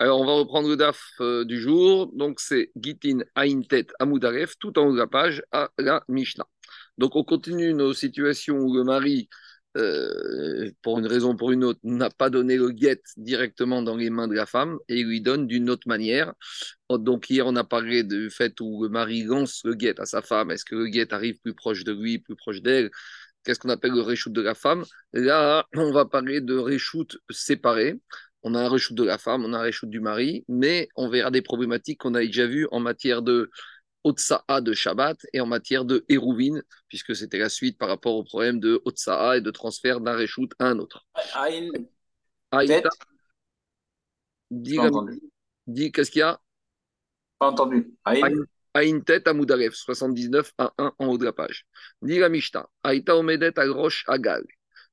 Alors, on va reprendre le DAF euh, du jour. Donc, c'est Gitin Aintet Amoudaref, tout en haut de la page, à la Mishnah. Donc, on continue nos situations où le mari, euh, pour une raison ou pour une autre, n'a pas donné le guet directement dans les mains de la femme et lui donne d'une autre manière. Oh, donc, hier, on a parlé du fait où le mari lance le guet à sa femme. Est-ce que le guet arrive plus proche de lui, plus proche d'elle? Qu'est-ce qu'on appelle le reshoot de la femme? Là, on va parler de reshoot séparé on a un reshoot de la femme, on a un reshoot du mari, mais on verra des problématiques qu'on a déjà vues en matière de Otsa'a de Shabbat et en matière de Hérouvine, puisque c'était la suite par rapport au problème de Otsa'a et de transfert d'un reshoot à un autre. Aïn, dis, dis qu'est-ce qu'il y a? Pas entendu. Aïn? Tête à Moudaref, 79 à 1 en haut de la page. Dis la Mishta, Aïta Omedet à Roche Agal.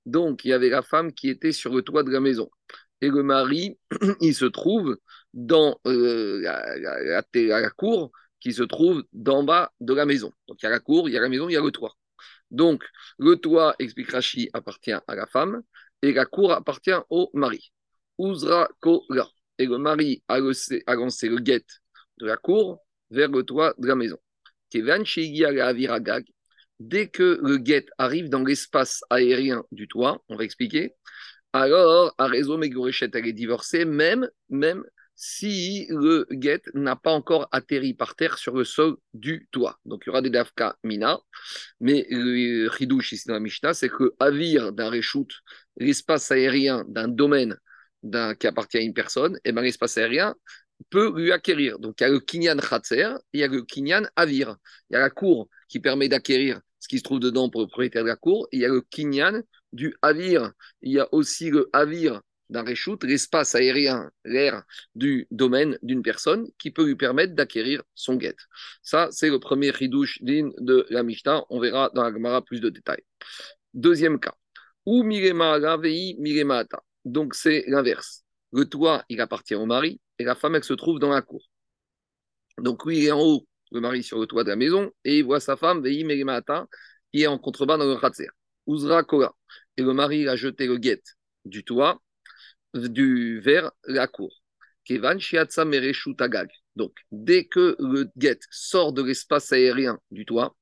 Donc, il y avait la femme qui était sur le toit de la maison et le mari, il se trouve dans euh, la, cour qui se trouve d'en bas de la maison. Donc il y a la cour, il y a la maison, il y a le toit. Donc le toit, explique Rashi, appartient à la femme et la cour appartient au mari. Uzra Kola. Et le mari a lancé, le guet de la cour vers le toit de la maison. Dès que le guet arrive dans l'espace aérien du toit, on va expliquer, alors un réseau Megourechet, elle est divorcée, même, si le guet n'a pas encore atterri par terre sur le sol du toit. Donc il y aura des dafka mina, mais le chidouche ici dans la Mishnah, c'est que avir d'un reshoot, l'espace aérien d'un domaine qui appartient à une personne, et eh bien l'espace aérien peut lui acquérir. Donc il y a le kinyan khatser, il y a le kinyan avir. Il y a la cour qui permet d'acquérir ce qui se trouve dedans pour le propriétaire de la cour, il y a le kinyan du avir. Il y a aussi le avir d'un reshoot, l'espace aérien, l'air du domaine d'une personne qui peut lui permettre d'acquérir son guet. Ça, c'est le premier chidouche din de la Mishnah. On verra dans la Gemara plus de détails. Deuxième cas. Ou mirema. Donc, c'est l'inverse. Le toit, il appartient au mari et la femme, elle se trouve dans la cour. Donc, lui, il est en haut, le mari sur le toit de la maison, et il voit sa femme, vei miremata, qui est en contrebas dans le khatser. Uzra. Et le mari a jeté le guet du toit du vers la cour. Kevan Donc, dès que le guet sort de l'espace aérien du toit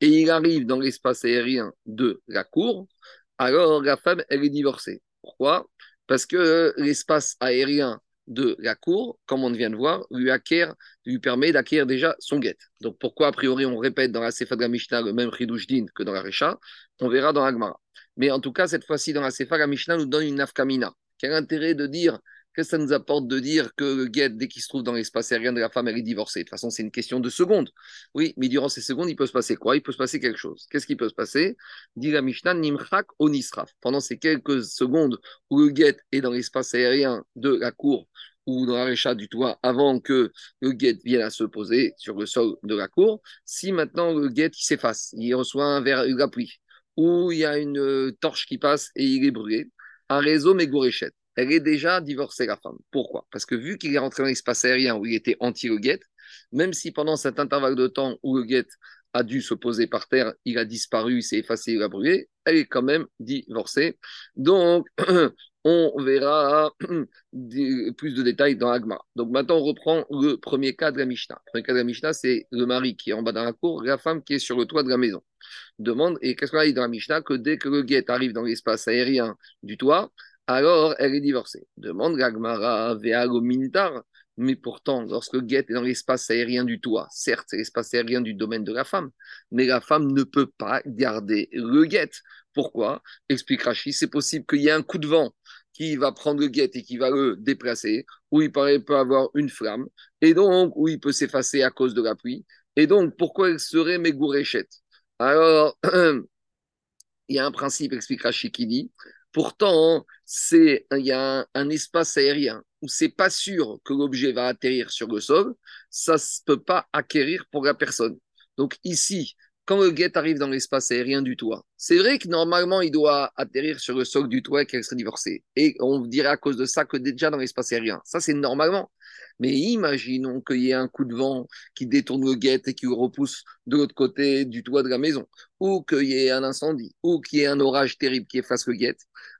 et il arrive dans l'espace aérien de la cour, alors la femme, elle est divorcée. Pourquoi? Parce que l'espace aérien de la cour, comme on vient de voir, lui, permet d'acquérir déjà son guet. Donc pourquoi, a priori, on répète dans la Sefa de Mishnah le même Ridouj que dans la Recha? On verra dans la Gemara. Mais en tout cas, cette fois-ci, dans la Sefa, la Mishnah nous donne une nafkamina. Quel intérêt de dire que ça nous apporte de dire que le guet, dès qu'il se trouve dans l'espace aérien de la femme, elle est divorcée De toute façon, c'est une question de secondes. Oui, mais durant ces secondes, il peut se passer quoi? Il peut se passer quelque chose. Qu'est-ce qui peut se passer? Dit la Mishnah, Nimchak Onisraf. Pendant ces quelques secondes où le guet est dans l'espace aérien de la cour ou dans la récha du toit avant que le guet vienne à se poser sur le sol de la cour, si maintenant le guet s'efface, il reçoit un verre la pluie, ou il y a une euh, torche qui passe et il est brûlé, un réseau mégoréchette elle est déjà divorcée, la femme. Pourquoi? Parce que vu qu'il est rentré dans l'espace aérien où il était anti-le même si pendant cet intervalle de temps où le guet a dû se poser par terre, il a disparu, il s'est effacé, il a brûlé, elle est quand même divorcée. Donc, on verra plus de détails dans Agma. Donc maintenant, on reprend le premier cas de la Mishnah. Le premier cas de la Mishnah, c'est le mari qui est en bas dans la cour, la femme qui est sur le toit de la maison. Demande, et qu'est-ce qu'on a dit dans la Mishnah? Que dès que le guet arrive dans l'espace aérien du toit, alors elle est divorcée. Demande Gagmara Veago Mintar, mais pourtant, lorsque Guet est dans l'espace aérien du toit, certes, c'est l'espace aérien du domaine de la femme, mais la femme ne peut pas garder le Guet. Pourquoi? Explique Rachid, c'est possible qu'il y ait un coup de vent qui va prendre le guet et qui va le déplacer, où il peut avoir une flamme, et donc où il peut s'effacer à cause de la pluie. Et donc, pourquoi elle serait Megouréchette Alors, il y a un principe, explique Rachid, qui dit Pourtant, c'est il y a un, espace aérien où c'est pas sûr que l'objet va atterrir sur le sol, ça ne peut pas acquérir pour la personne. Donc ici, quand le guet arrive dans l'espace aérien du toit, c'est vrai que normalement il doit atterrir sur le sol du toit et qu'elle serait divorcée. Et on dirait à cause de ça que déjà dans l'espace aérien. Ça c'est normalement. Mais imaginons qu'il y ait un coup de vent qui détourne le guet et qui repousse de l'autre côté du toit de la maison, ou qu'il y ait un incendie, ou qu'il y ait un orage terrible qui efface le guet.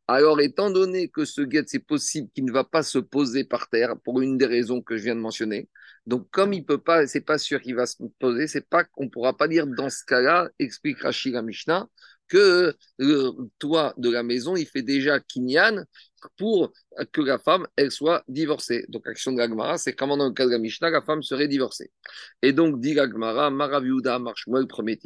Alors, étant donné que ce guet, c'est possible qu'il ne va pas se poser par terre pour une des raisons que je viens de mentionner, donc, comme il peut pas, c'est pas sûr qu'il va se poser, c'est pas qu'on pourra pas dire dans ce cas-là, explique Rachid Mishnah, que le toit de la maison, il fait déjà kinyan pour que la femme, elle soit divorcée. Donc, action de la c'est comment dans le cas de la Mishnah, la femme serait divorcée. Et donc, dit la Gemara, Maraviuda, Marshmuel, premier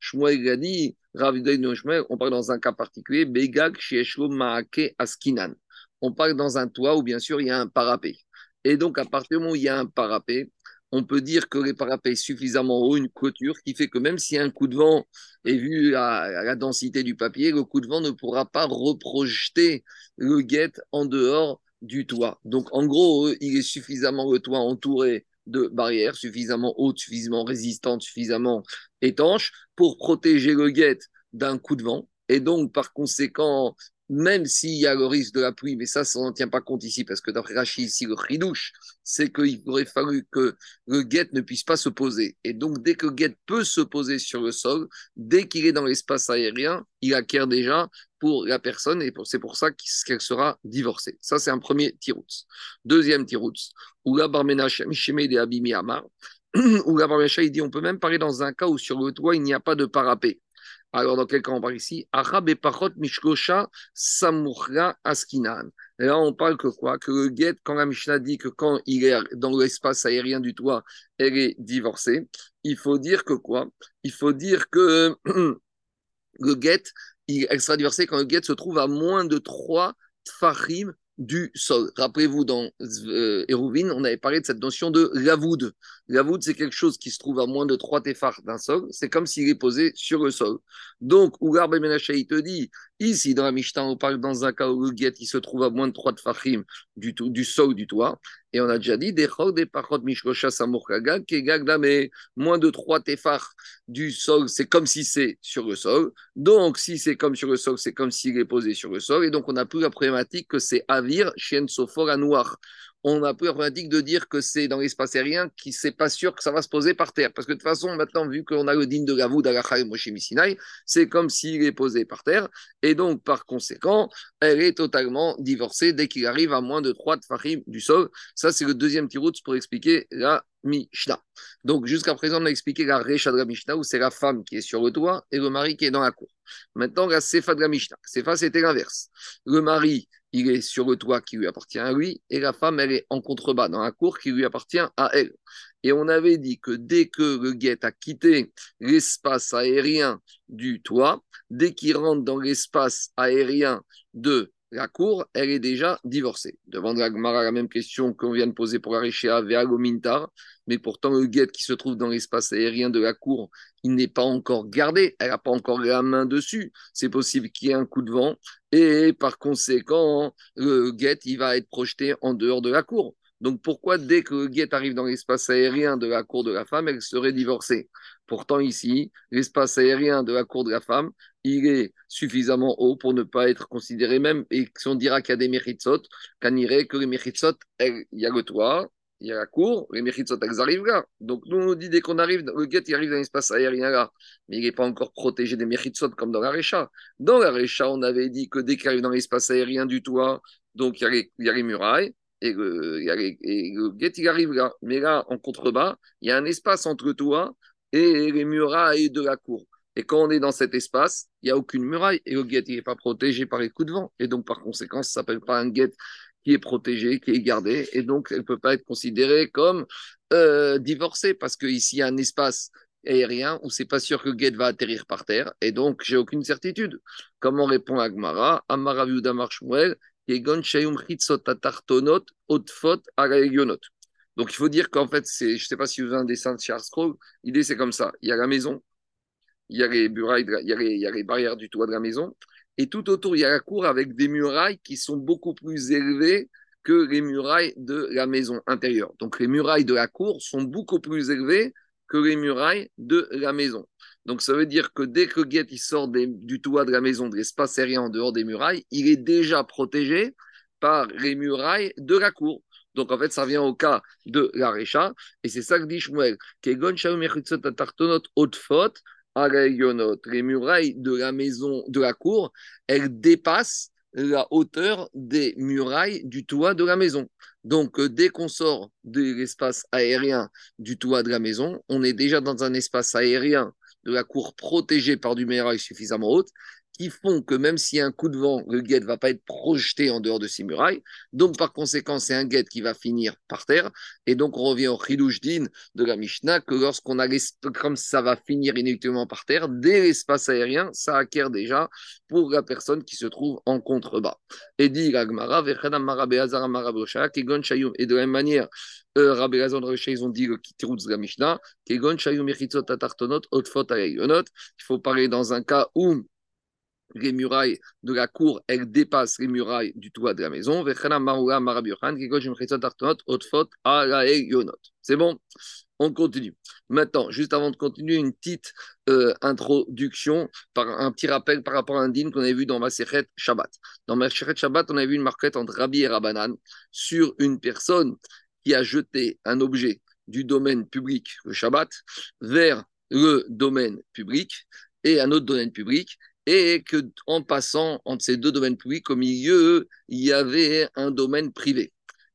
Shmuel a dit, on parle dans un cas particulier, Begag, Shieshlo, Maake, Askinan. On parle dans un toit où, bien sûr, il y a un parapet. Et donc, à partir du moment où il y a un parapet, on peut dire que les parapets suffisamment haut, une clôture qui fait que même si un coup de vent est vu à, la densité du papier, le coup de vent ne pourra pas reprojeter le guet en dehors du toit. Donc, en gros, il est suffisamment le toit entouré de barrières suffisamment hautes, suffisamment résistantes, suffisamment étanches pour protéger le guet d'un coup de vent. Et donc, par conséquent, même s'il y a le risque de la pluie, mais ça, ça n'en tient pas compte ici, parce que d'après Rachid, ici, le ridouche, c'est qu'il aurait fallu que le guet ne puisse pas se poser. Et donc, dès que le guet peut se poser sur le sol, dès qu'il est dans l'espace aérien, il acquiert déjà pour la personne, et c'est pour ça qu'elle sera divorcée. Ça, c'est un premier tiroutz. Deuxième tiroutz, où la barmenacha, de Abimi Amar, où la il dit on peut même parler dans un cas où sur le toit, il n'y a pas de parapet. Alors, dans quel cas on parle ici? Arab et Pachot Mishkosha Askinan. là, on parle que quoi? Que le guet, quand la Mishnah dit que quand il est dans l'espace aérien du toit, elle est divorcée, il faut dire que quoi? Il faut dire que le guet, elle sera divorcée quand le guet se trouve à moins de 3 tfachim du sol. Rappelez-vous, dans euh, on avait parlé de cette notion de lavoud. Lavoud, c'est quelque chose qui se trouve à moins de 3 téphars d'un sol. C'est comme s'il est posé sur le sol. Donc, Ougar Ben te dit, ici, dans la Mishnah, on parle dans un cas où le il se trouve à moins de 3 tefachim du, sol du toit. Et on a déjà dit, des des parot mishkosha samurkagag, mais moins de 3 téphars du sol, c'est comme si c'est sur le sol. Donc, si c'est comme sur le sol, c'est comme s'il est posé sur le sol. Et donc, on n'a plus la problématique que c'est avir, chien sofor à noir on n'a plus la problématique de dire que c'est dans l'espace aérien qui c'est pas sûr que ça va se poser par terre. Parce que de toute façon, maintenant, vu qu'on a le digne de Gavoud à Moshe Sinai, c'est comme s'il est posé par terre. Et donc, par conséquent, elle est totalement divorcée dès qu'il arrive à moins de 3 tfachim du sol. Ça, c'est le deuxième tirout pour expliquer la Mishnah. Donc, jusqu'à présent, on a expliqué la Recha de la Mishnah, où c'est la femme qui est sur le toit et le mari qui est dans la cour. Maintenant, la Sefa de la Mishnah. Sefa, c'était l'inverse. Le mari il est sur le toit qui lui appartient à lui, et la femme, elle est en contrebas dans la cour qui lui appartient à elle. Et on avait dit que dès que le guet a quitté l'espace aérien du toit, dès qu'il rentre dans l'espace aérien de la cour, elle est déjà divorcée. Devant la la même question qu'on vient de poser pour Arishéa Veagomintar, mais pourtant le guet qui se trouve dans l'espace aérien de la cour, il n'est pas encore gardé, elle n'a pas encore la main dessus. C'est possible qu'il y ait un coup de vent, et par conséquent, le guet, il va être projeté en dehors de la cour. Donc pourquoi dès que le guet arrive dans l'espace aérien de la cour de la femme, elle serait divorcée? Pourtant ici, l'espace aérien de la cour de la femme, il est suffisamment haut pour ne pas être considéré même, et si on dira qu'il y a des méritsot, qu'on irait que les méritsot, il y a le toit, il y a la cour, les méritsot, elles arrivent là. Donc nous, on dit dès qu'on arrive, le guet, il arrive dans l'espace aérien là, mais il n'est pas encore protégé des méritsot comme dans la récha. Dans la récha, on avait dit que dès qu'il arrive dans l'espace aérien du toit, donc il y a les, il y a les murailles, et le, guet, il arrive là. Mais là, en contrebas, il y a un espace entre toi et les murailles de la cour. Et quand on est dans cet espace, il n'y a aucune muraille et le guet, il n'est pas protégé par les coups de vent. Et donc, par conséquent, ça ne s'appelle pas un guet qui est protégé, qui est gardé. Et donc, elle ne peut pas être considérée comme euh, divorcée parce qu'ici, il y a un espace aérien où c'est pas sûr que guet va atterrir par terre. Et donc, j'ai aucune certitude. Comment répond Agmara Amara Marshmuel donc il faut dire qu'en fait, c'est, je ne sais pas si vous avez un dessin de Charles Crowe, l'idée c'est comme ça. Il y a la maison, il y a les murailles, il, y a les, il y a les barrières du toit de la maison, et tout autour, il y a la cour avec des murailles qui sont beaucoup plus élevées que les murailles de la maison intérieure. Donc les murailles de la cour sont beaucoup plus élevées que les murailles de la maison. Donc ça veut dire que dès que Guet il sort du toit de la maison, de l'espace aérien en dehors des murailles, il est déjà protégé par les murailles de la cour. Donc en fait, ça revient au cas de la Recha, et c'est ça que dit Shmuel. Les murailles de la maison, de la cour, elles dépassent la hauteur des murailles du toit de la maison. Donc, euh, dès qu'on sort de l'espace aérien du toit de la maison, on est déjà dans un espace aérien de la cour protégé par du muraille suffisamment haute qui font que même s'il y a un coup de vent, le guet ne va pas être projeté en dehors de ces murailles. Donc, par conséquent, c'est un guet qui va finir par terre. Et donc, on revient au chilouch de la Mishnah, que lorsqu'on a comme ça va finir inévitablement par terre, dès l'espace aérien, ça acquiert déjà pour la personne qui se trouve en contrebas. Et dit et de la même manière, euh, Rabbi Lazon ils ont dit le de la Mishnah, il faut parler dans un cas où les murailles de la cour, elles dépassent les murailles du toit de la maison. C'est bon? On continue. Maintenant, juste avant de continuer, une petite euh, introduction, un petit rappel par rapport à un dîme qu'on avait vu dans Maseret Shabbat. Dans Maseret Shabbat, on a vu une marquette entre Rabbi et Rabbanan sur une personne qui a jeté un objet du domaine public, le Shabbat, vers le domaine public et un autre domaine public et que en passant entre ces deux domaines publics, au milieu, il y avait un domaine privé.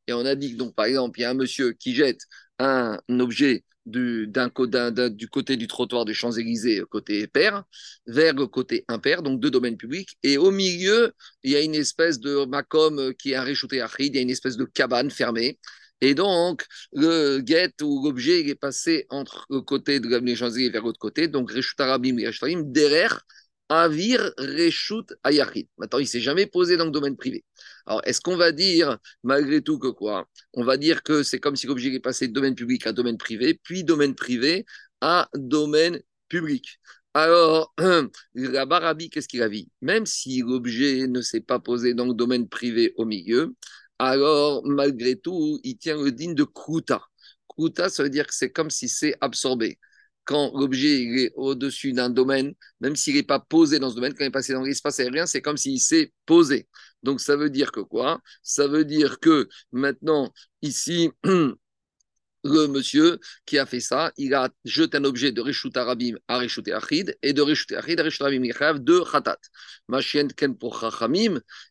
Et on a dit que, donc, par exemple, il y a un monsieur qui jette un objet du, côté du trottoir des Champs-Élysées, côté père, vers le côté impair, donc deux domaines publics. Et au milieu, il y a une espèce de macom qui est un réchauté il y a une espèce de cabane fermée. Et donc, le guet ou l'objet est passé entre le côté de l'avenue Champs-Élysées vers l'autre côté, donc Réchout Arabim et derrière Avir Reshut Ayachid. Maintenant, il ne s'est jamais posé dans le domaine privé. Alors, est-ce qu'on va dire, malgré tout, que quoi? On va dire que c'est comme si l'objet est passé de domaine public à domaine privé, puis domaine privé à domaine public. Alors, la Barabi, qu'est-ce qu'il a dit? Même si l'objet ne s'est pas posé dans le domaine privé au milieu, alors, malgré tout, il tient le digne de Kruta. Kruta, ça veut dire que c'est comme si c'est absorbé quand l'objet est au-dessus d'un domaine, même s'il n'est pas posé dans ce domaine, quand il est passé dans l'espace aérien, c'est comme s'il s'est posé. Donc ça veut dire que quoi? Ça veut dire que maintenant, ici, le monsieur qui a fait ça, il a jeté un objet de Reshut Arabim à Reshut Achid et de Reshut Achid à Reshut Arabim de Khatat. Machien Ken pour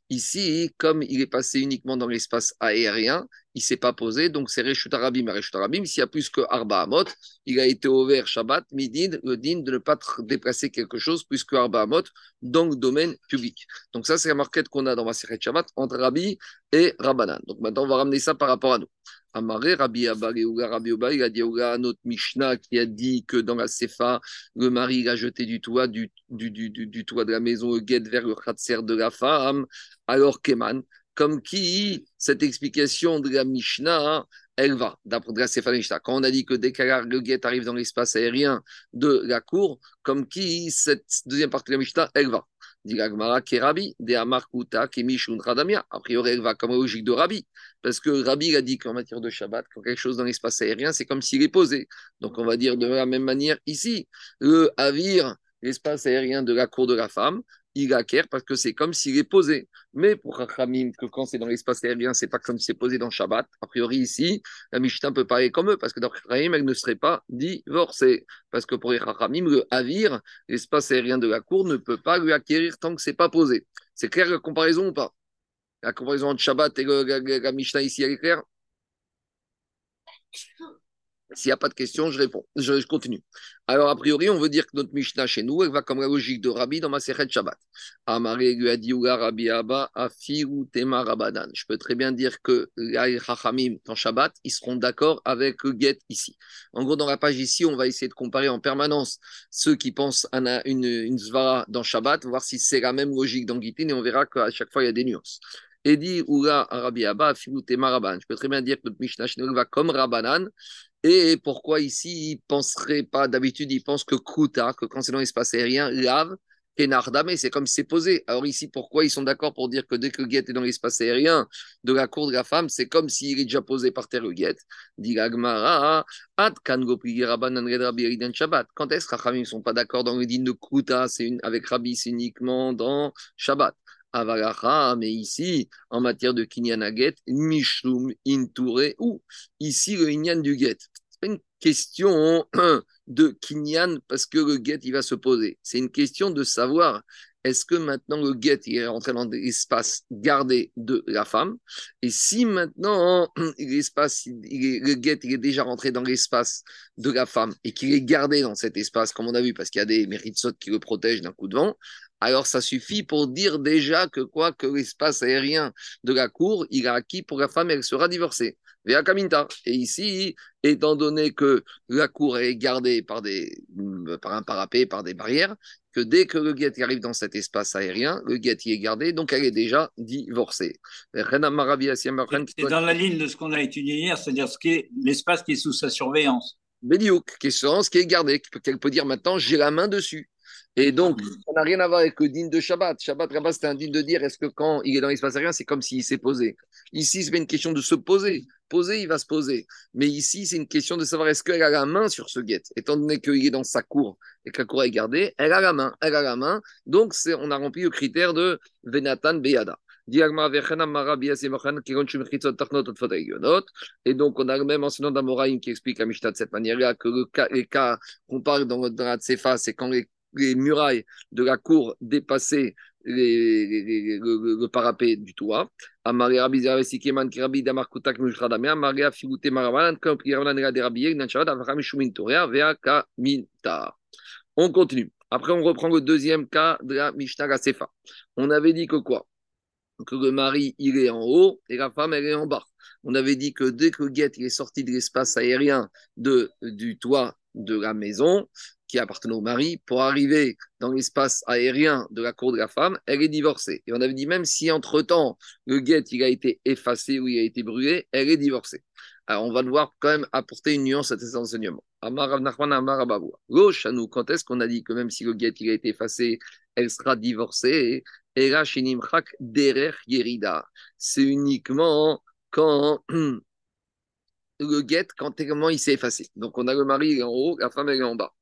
ici, comme il est passé uniquement dans l'espace aérien, il ne s'est pas posé, donc c'est Reshut Arabim Reshut Arabim. S'il y a plus que Arba Amot, il a été ouvert Shabbat, Midin, le din de ne pas déplacer quelque chose plus que Arba Amot, donc domaine public. Donc ça, c'est la marquette qu'on a dans Maseret Shabbat entre Rabbi et Rabbanan. Donc maintenant, on va ramener ça par rapport à nous. Amaré, Rabbi Abba, Rabbi Oba, il a dit à notre Mishnah qui a dit que dans la Sefa, le mari a jeté du toit, du, du, du, du toit de la maison le guet vers le khatser de la femme, alors Keman, comme qui cette explication de la Mishnah, elle va, d'après la Mishnah. Quand on a dit que dès le guet arrive dans l'espace aérien de la cour, comme qui cette deuxième partie de la Mishnah, elle va. A priori, elle va comme logique de Rabbi. Parce que Rabbi a dit qu'en matière de Shabbat, quand quelque chose dans l'espace aérien, c'est comme s'il est posé. Donc on va dire de la même manière ici. Le Avir, l'espace aérien de la cour de la femme, il acquiert parce que c'est comme s'il est posé. Mais pour Rachamim, que quand c'est dans l'espace aérien, c'est pas comme si c'est posé dans Shabbat. A priori, ici, la Mishnah peut parler comme eux, parce que dans Rachamim, elle ne serait pas divorcée. Parce que pour Rachamim, le Havir, l'espace aérien de la cour, ne peut pas lui acquérir tant que c'est pas posé. C'est clair la comparaison ou pas? La comparaison entre Shabbat et la Mishnah ici, elle est claire? S'il n'y a pas de questions, je réponds. Je, continue. Alors, a priori, on veut dire que notre Mishnah chez nous, elle va comme la logique de Rabbi dans ma Sechet Shabbat. Rabbi Abba. Je peux très bien dire que les dans Shabbat, ils seront d'accord avec le get ici. En gros, dans la page ici, on va essayer de comparer en permanence ceux qui pensent à une, une Zvara dans Shabbat, voir si c'est la même logique dans Gitin, et on verra qu'à chaque fois, il y a des nuances. Et dit Oula Rabbi Abba, Afiru Tema Rabadan. Je peux très bien dire que notre Mishnah va comme Rabanan. Et pourquoi ici, ils ne penseraient pas, d'habitude, ils pensent que Kruta, que quand c'est dans l'espace aérien, lave, et mais c'est comme c'est posé. Alors ici, pourquoi ils sont d'accord pour dire que dès que le guet est dans l'espace aérien de la cour de la femme, c'est comme s'il est déjà posé par terre le guet Dit Quand est-ce que les ne sont pas d'accord dans le din de Kruta avec Rabbi, c'est uniquement dans Shabbat? Avalacha, mais ici, en matière de kinyan aget, mishlum inture ou ici le inyan du get. C'est pas une question de kinyan parce que le get il va se poser. C'est une question de savoir est-ce que maintenant le get il est rentré dans l'espace gardé de la femme? Et si maintenant l'espace, le get il est déjà rentré dans l'espace de la femme et qu'il est gardé dans cet espace, comme on a vu, parce qu'il y a des mérites qui le protègent d'un coup de vent, alors ça suffit pour dire déjà que quoi que l'espace aérien de la cour, il a acquis pour la femme, elle sera divorcée. Et ici, étant donné que la cour est gardée par, des, par un parapet, par des barrières, que dès que le guet arrive dans cet espace aérien, le guet y est gardé, donc elle est déjà divorcée. C'est dans la ligne de ce qu'on a étudié hier, c'est-à-dire ce qui est l'espace qui est sous sa surveillance. Bédiouk, qui est ce qui est gardé, qu'elle peut dire maintenant j'ai la main dessus. Et donc, ça n'a rien à voir avec le digne de Shabbat. Shabbat, là-bas, c'est un digne de dire est-ce que quand il est dans l'espace aérien, c'est comme s'il s'est posé? Ici, c'est une question de se poser. Poser, il va se poser. Mais ici, c'est une question de savoir est-ce qu'elle a la main sur ce guet? Étant donné qu'il est dans sa cour et que la cour est gardée, elle a la main. Elle a la main. Donc, on a rempli le critère de Venatan Beyada. Et donc, on a le même enseignant d'Amoraïm qui explique la Mishnah de cette manière-là que le cas, les cas qu'on parle dans, dans la Tsefa, c'est quand les les murailles de la cour dépassaient le, parapet du toit. On continue. Après, on reprend le deuxième cas de la Mishnah Sefa. On avait dit que quoi? Que le mari, il est en haut et la femme, elle est en bas. On avait dit que dès que le est sorti de l'espace aérien de, du toit de la maison, qui appartenait au mari, pour arriver dans l'espace aérien de la cour de la femme, elle est divorcée. Et on avait dit même si entre-temps le guet il a été effacé ou il a été brûlé, elle est divorcée. Alors on va devoir quand même apporter une nuance à ces enseignements. Amar nous quand est-ce qu'on a dit que même si le guet il a été effacé, elle sera divorcée? C'est uniquement quand le guet, quand il s'est effacé. Donc on a le mari en haut, la femme est en bas.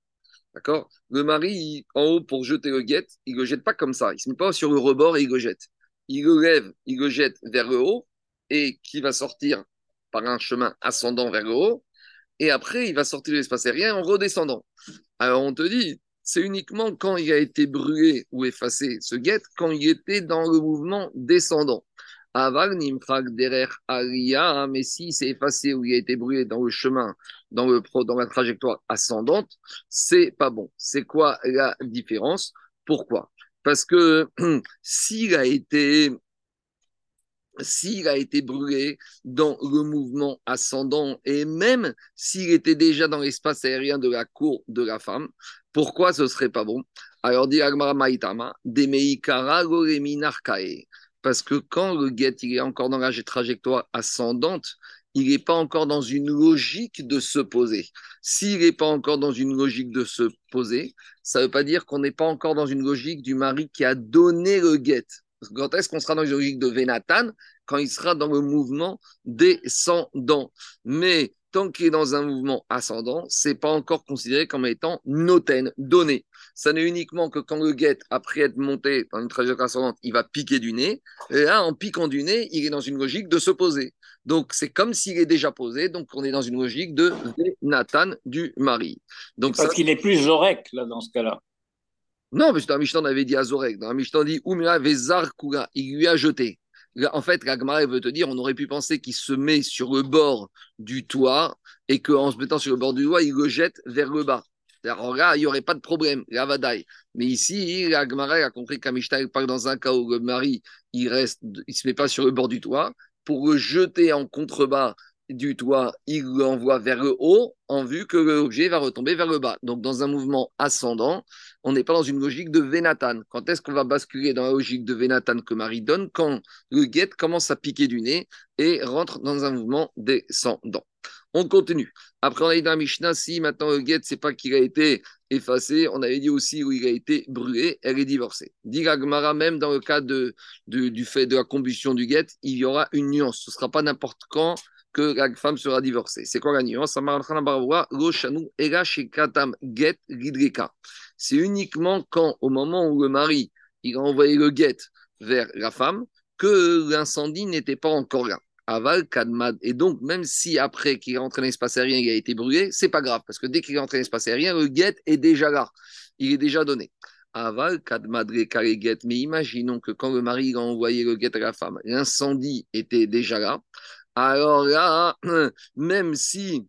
D'accord? Le mari, en haut, pour jeter le guet, il ne le jette pas comme ça. Il ne se met pas sur le rebord et il le jette. Il le lève, il le jette vers le haut et qui va sortir par un chemin ascendant vers le haut. Et après, il va sortir de l'espace aérien en redescendant. Alors on te dit, c'est uniquement quand il a été brûlé ou effacé ce guet, quand il était dans le mouvement descendant. Aval nimfrak derer aria, mais si c'est effacé ou il a été brûlé dans le chemin, dans, la trajectoire ascendante, c'est pas bon. C'est quoi la différence? Pourquoi? Parce que s'il a été a été brûlé dans le mouvement ascendant et même s'il était déjà dans l'espace aérien de la cour de la femme, pourquoi ce serait pas bon? Alors dit Agmara Maitama, Demeikara parce que quand le guet est encore dans la trajectoire ascendante, il n'est pas encore dans une logique de se poser. S'il n'est pas encore dans une logique de se poser, ça ne veut pas dire qu'on n'est pas encore dans une logique du mari qui a donné le guet. Quand est-ce qu'on sera dans une logique de Vénatan? Quand il sera dans le mouvement descendant. Mais tant qu'il est dans un mouvement ascendant, c'est pas encore considéré comme étant noten, donné. Ça n'est uniquement que quand le guet, après être monté dans une trajectoire ascendante, il va piquer du nez. Et là, en piquant du nez, il est dans une logique de se poser. Donc, c'est comme s'il est déjà posé. Donc, on est dans une logique de Nathan du mari. Donc, Parce qu'il est plus Zorek, là, dans ce cas-là. Non, mais dans la Mishnah, on avait dit à Zorek. Dans la Mishnah, on dit Umira Vezar. Il lui a jeté. En fait, la veut te dire, on aurait pu penser qu'il se met sur le bord du toit et qu'en se mettant sur le bord du toit, il le jette vers le bas. Alors il n'y aurait pas de problème, la vadaille. Mais ici, la a compris qu'Amishta parle dans un cas où le mari, il reste, il se met pas sur le bord du toit, pour le jeter en contrebas du toit, il l'envoie vers le haut en vue que l'objet va retomber vers le bas. Donc, dans un mouvement ascendant, on n'est pas dans une logique de Vénatan. Quand est-ce qu'on va basculer dans la logique de Vénatan que Marie donne? Quand le guet commence à piquer du nez et rentre dans un mouvement descendant. On continue. Après, on a dit dans Mishnah, si maintenant le guet, c'est pas qu'il a été effacé, on avait dit aussi où il a été brûlé, elle est divorcée. Dit Gmara, même dans le cas de, du fait de la combustion du guet, il y aura une nuance. Ce ne sera pas n'importe quand que la femme sera divorcée. C'est quoi la nuance? C'est uniquement quand, au moment où le mari il a envoyé le guet vers la femme que l'incendie n'était pas encore là. Aval, Kadmad. Et donc, même si après qu'il est rentré dans l'espace aérien, il a été brûlé, c'est pas grave, parce que dès qu'il est rentré dans l'espace aérien, le guet est déjà là. Il est déjà donné. Aval, Kadmadre, guet. Mais imaginons que quand le mari a envoyé le guet à la femme, l'incendie était déjà là. Alors là, même si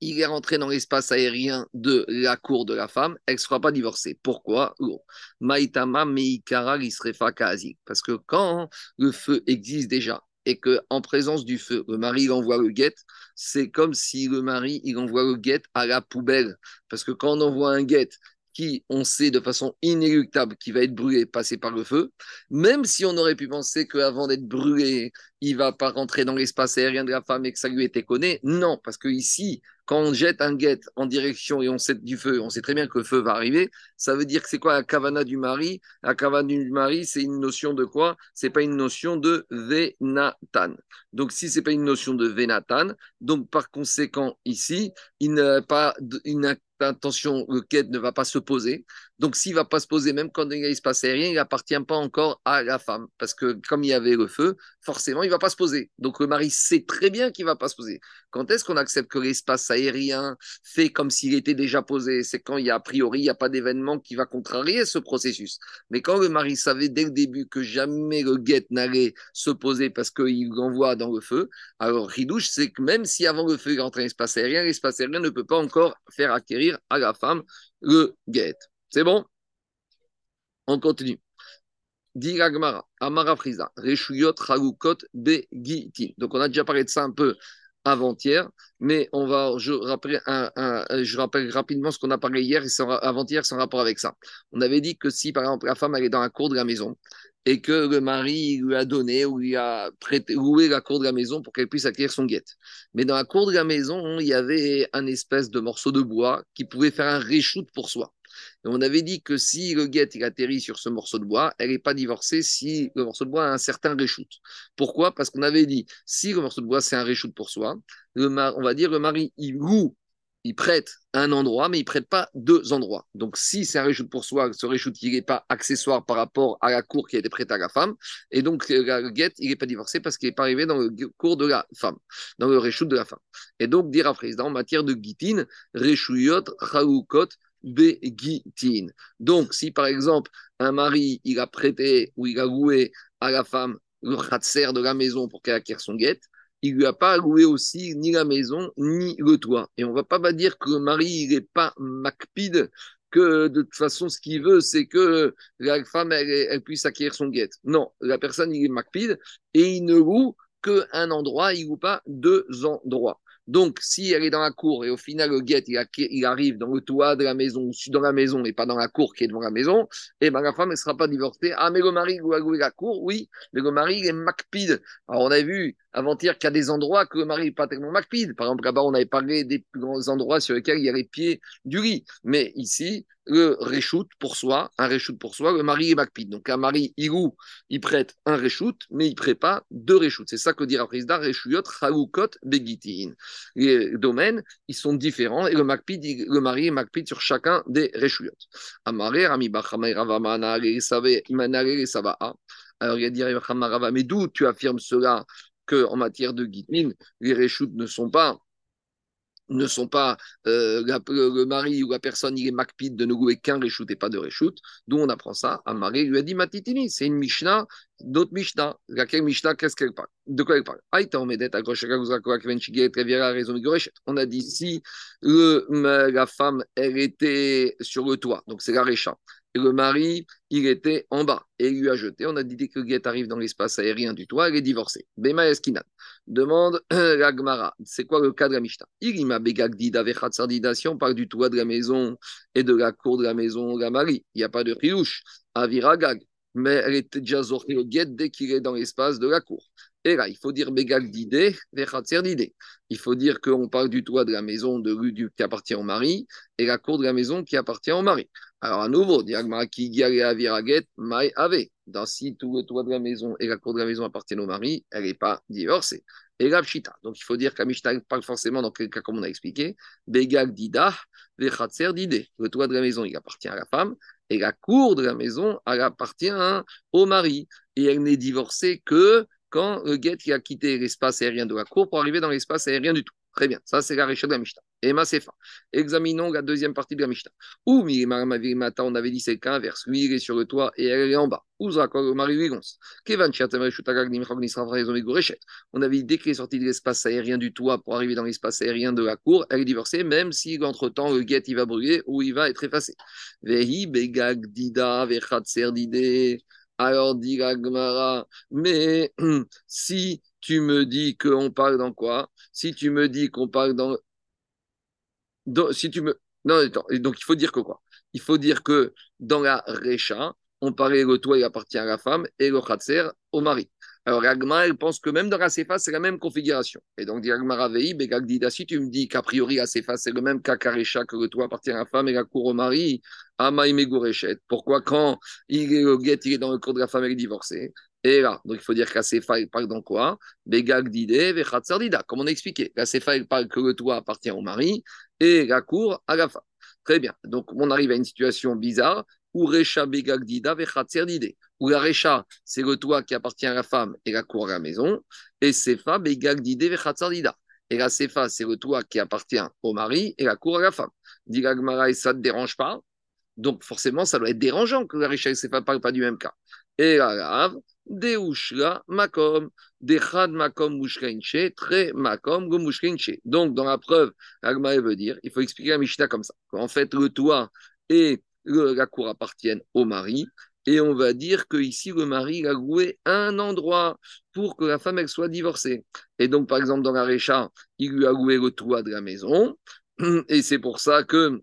il est rentré dans l'espace aérien de la cour de la femme, elle ne sera pas divorcée. Pourquoi? Maitama Meikara Parce que quand le feu existe déjà et qu'en présence du feu, le mari il envoie le guet, c'est comme si le mari il envoie le guet à la poubelle. Parce que quand on envoie un guet qui, on sait de façon inéluctable, qui va être brûlé, passé par le feu, même si on aurait pu penser qu'avant d'être brûlé, il va pas rentrer dans l'espace aérien de la femme et que ça lui était connu, non, parce que ici, quand on jette un guet en direction et on sait du feu, on sait très bien que le feu va arriver, ça veut dire que c'est quoi la cavana du mari? La cavana du mari, c'est une notion de quoi? C'est pas une notion de vénatan. Donc si c'est pas une notion de vénatan, donc par conséquent ici, il n'a pas une intention, le quête ne va pas se poser. Donc s'il ne va pas se poser, même quand il ne se passe rien, il n'appartient pas encore à la femme. Parce que comme il y avait le feu, forcément, il ne va pas se poser. Donc le mari sait très bien qu'il ne va pas se poser. Quand est-ce qu'on accepte que l'espace aérien fait comme s'il était déjà posé? C'est quand il y a a priori, il n'y a pas d'événement qui va contrarier ce processus. Mais quand le mari savait dès le début que jamais le guet n'allait se poser parce qu'il l'envoie dans le feu, alors Ridouche, c'est que même si avant le feu il rentre dans l'espace aérien, l'espace aérien ne peut pas encore faire acquérir à la femme le guet. C'est bon? On continue. Dit Amara Frisa, Reshuyot Begitin. Donc on a déjà parlé de ça un peu avant-hier, mais on va, je rappelle rapidement ce qu'on a parlé hier et avant-hier sans rapport avec ça. On avait dit que si par exemple la femme elle est dans la cour de la maison et que le mari lui a donné ou lui a prêté, loué la cour de la maison pour qu'elle puisse acquérir son guette. Mais dans la cour de la maison, il y avait un espèce de morceau de bois qui pouvait faire un reshoot pour soi on avait dit que si le guet il atterrit sur ce morceau de bois, elle n'est pas divorcée si le morceau de bois a un certain reshoot. Pourquoi? Parce qu'on avait dit, si le morceau de bois c'est un reshoot pour soi, on va dire le mari il loue, il prête un endroit, mais il prête pas deux endroits. Donc si c'est un reshoot pour soi, ce reshoot il n'est pas accessoire par rapport à la cour qui a été prête à la femme, et donc le guet il n'est pas divorcé parce qu'il n'est pas arrivé dans le cours de la femme, dans le reshoot de la femme. Et donc dire à président en matière de guitine, reshouyot, raoukot, begitin. Donc, si par exemple, un mari, il a prêté ou il a loué à la femme le khatser de la maison pour qu'elle acquiert son guette, il lui a pas loué aussi ni la maison ni le toit. Et on va pas dire que le mari, il n'est pas macpide, que de toute façon, ce qu'il veut, c'est que la femme, puisse acquérir son guette. Non, la personne, il est macpide et il ne loue qu'un endroit, il ne loue pas deux endroits. Donc, si elle est dans la cour et au final le guet il, arrive dans le toit de la maison ou dans la maison et pas dans la cour qui est devant la maison, et eh ben la femme ne sera pas divorcée. Ah, mais le mari loué la cour, oui, mais le mari il est macpide. Alors on a vu avant-hier qu'il y a des endroits que le mari n'est pas tellement macpide. Par exemple, là-bas on avait parlé des plus grands endroits sur lesquels il y a les pieds du lit. Mais ici, le reshoot pour soi, un reshoot pour soi, le mari est macpide. Donc un mari, il loue, il prête un reshoot, mais il ne prête pas deux reshoot. C'est ça que dit la présidente, reshouyot, raoukot, begitin. Les domaines, ils sont différents et le le mari est macpide sur chacun des reshouyot. Amaré, Rami alors il a dit, mais d'où tu affirmes cela qu'en matière de guitmine, les reshoot ne sont pas ne sont pas euh, le mari ou la personne, il est macpide de ne louer qu'un reshoot et pas de reshoot. D'où on apprend ça Mari lui a dit Matitini, c'est une Mishnah, d'autres Mishnah. Laquelle Mishnah, qu'est-ce qu'elle parle? De quoi elle parle? On a dit si la femme, elle était sur le toit, donc c'est la récha, et le mari, il était en bas et il lui a jeté. On a dit que le guet arrive dans l'espace aérien du toit, elle est divorcée. Bema Eskinan demande la c'est quoi le cas de la Mishnah? Il m'a si on parle du toit de la maison et de la cour de la maison, la mari, il n'y a pas de rilouche, aviragag, mais elle était déjà sortie au guet dès qu'il est dans l'espace de la cour. Et là, il faut dire Begag d'idée, d'idée. Il faut dire qu'on parle du toit de la maison de rue qui appartient au mari et la cour de la maison qui appartient au mari. Alors, à nouveau, qui Mai Ave. Dans si tout le toit de la maison et la cour de la maison appartiennent au mari, elle n'est pas divorcée. Et la Donc il faut dire qu'Amishta parle forcément dans quel cas, comme on a expliqué. Begag dida, vechatser dide. Le toit de la maison, il appartient à la femme. Et la cour de la maison, elle appartient au mari. Et elle n'est divorcée que quand le guet a quitté l'espace aérien de la cour pour arriver dans l'espace aérien du tout. Très bien, ça c'est la récha de la Mishnah. Et Masefa. Examinons la deuxième partie de la Mishnah. Où Mata, on avait dit c'est le cas inverse. Lui, il est sur le toit et elle est en bas. On avait dit dès qu'il est sorti de l'espace aérien du toit pour arriver dans l'espace aérien de la cour, elle est divorcée, même si entre-temps le guet il va brûler ou il va être effacé. Alors dit mais si tu me dis qu'on parle dans quoi? Si tu me dis qu'on parle dans... Si tu me... Non, attends, donc il faut dire que quoi? Il faut dire que dans la Recha, on parlait le toit, il appartient à la femme, et le Khatser au mari. Alors, Agma, elle pense que même dans la Sefa, c'est la même configuration. Et donc, dit Agma Ravei, si tu me dis qu'a priori, la Sefa, c'est le même cas Karecha, que le toit appartient à la femme et la cour au mari, Pourquoi quand il est au guet, il est dans le corps de la femme, elle est divorcée? Et là, donc il faut dire que la parle dans quoi? Begag comme on a expliqué. La Sefa, il parle que le toit appartient au mari et la cour à la femme. Très bien. Donc on arrive à une situation bizarre où Recha Begagdida Vechatzerdide. Où la Recha, c'est le toit qui appartient à la femme et la cour à la maison. Et Sefa Begagdide Vechatzerdida. Et la Sefa, c'est le toit qui appartient au mari et la cour à la femme. Dit et ça ne te dérange pas? Donc forcément, ça doit être dérangeant que la Recha et Sefa ne parlent pas du même cas. Et la grave, Deushla Makom, Dechad Makom Mushkainche, Tre Makom Gomushkainche. Donc, dans la preuve, Agmae veut dire, il faut expliquer la Mishnah comme ça. En fait, le toit et la cour appartiennent au mari. Et on va dire que ici le mari a loué un endroit pour que la femme soit divorcée. Et donc, par exemple, dans la Récha, il lui a loué le toit de la maison. Et c'est pour ça que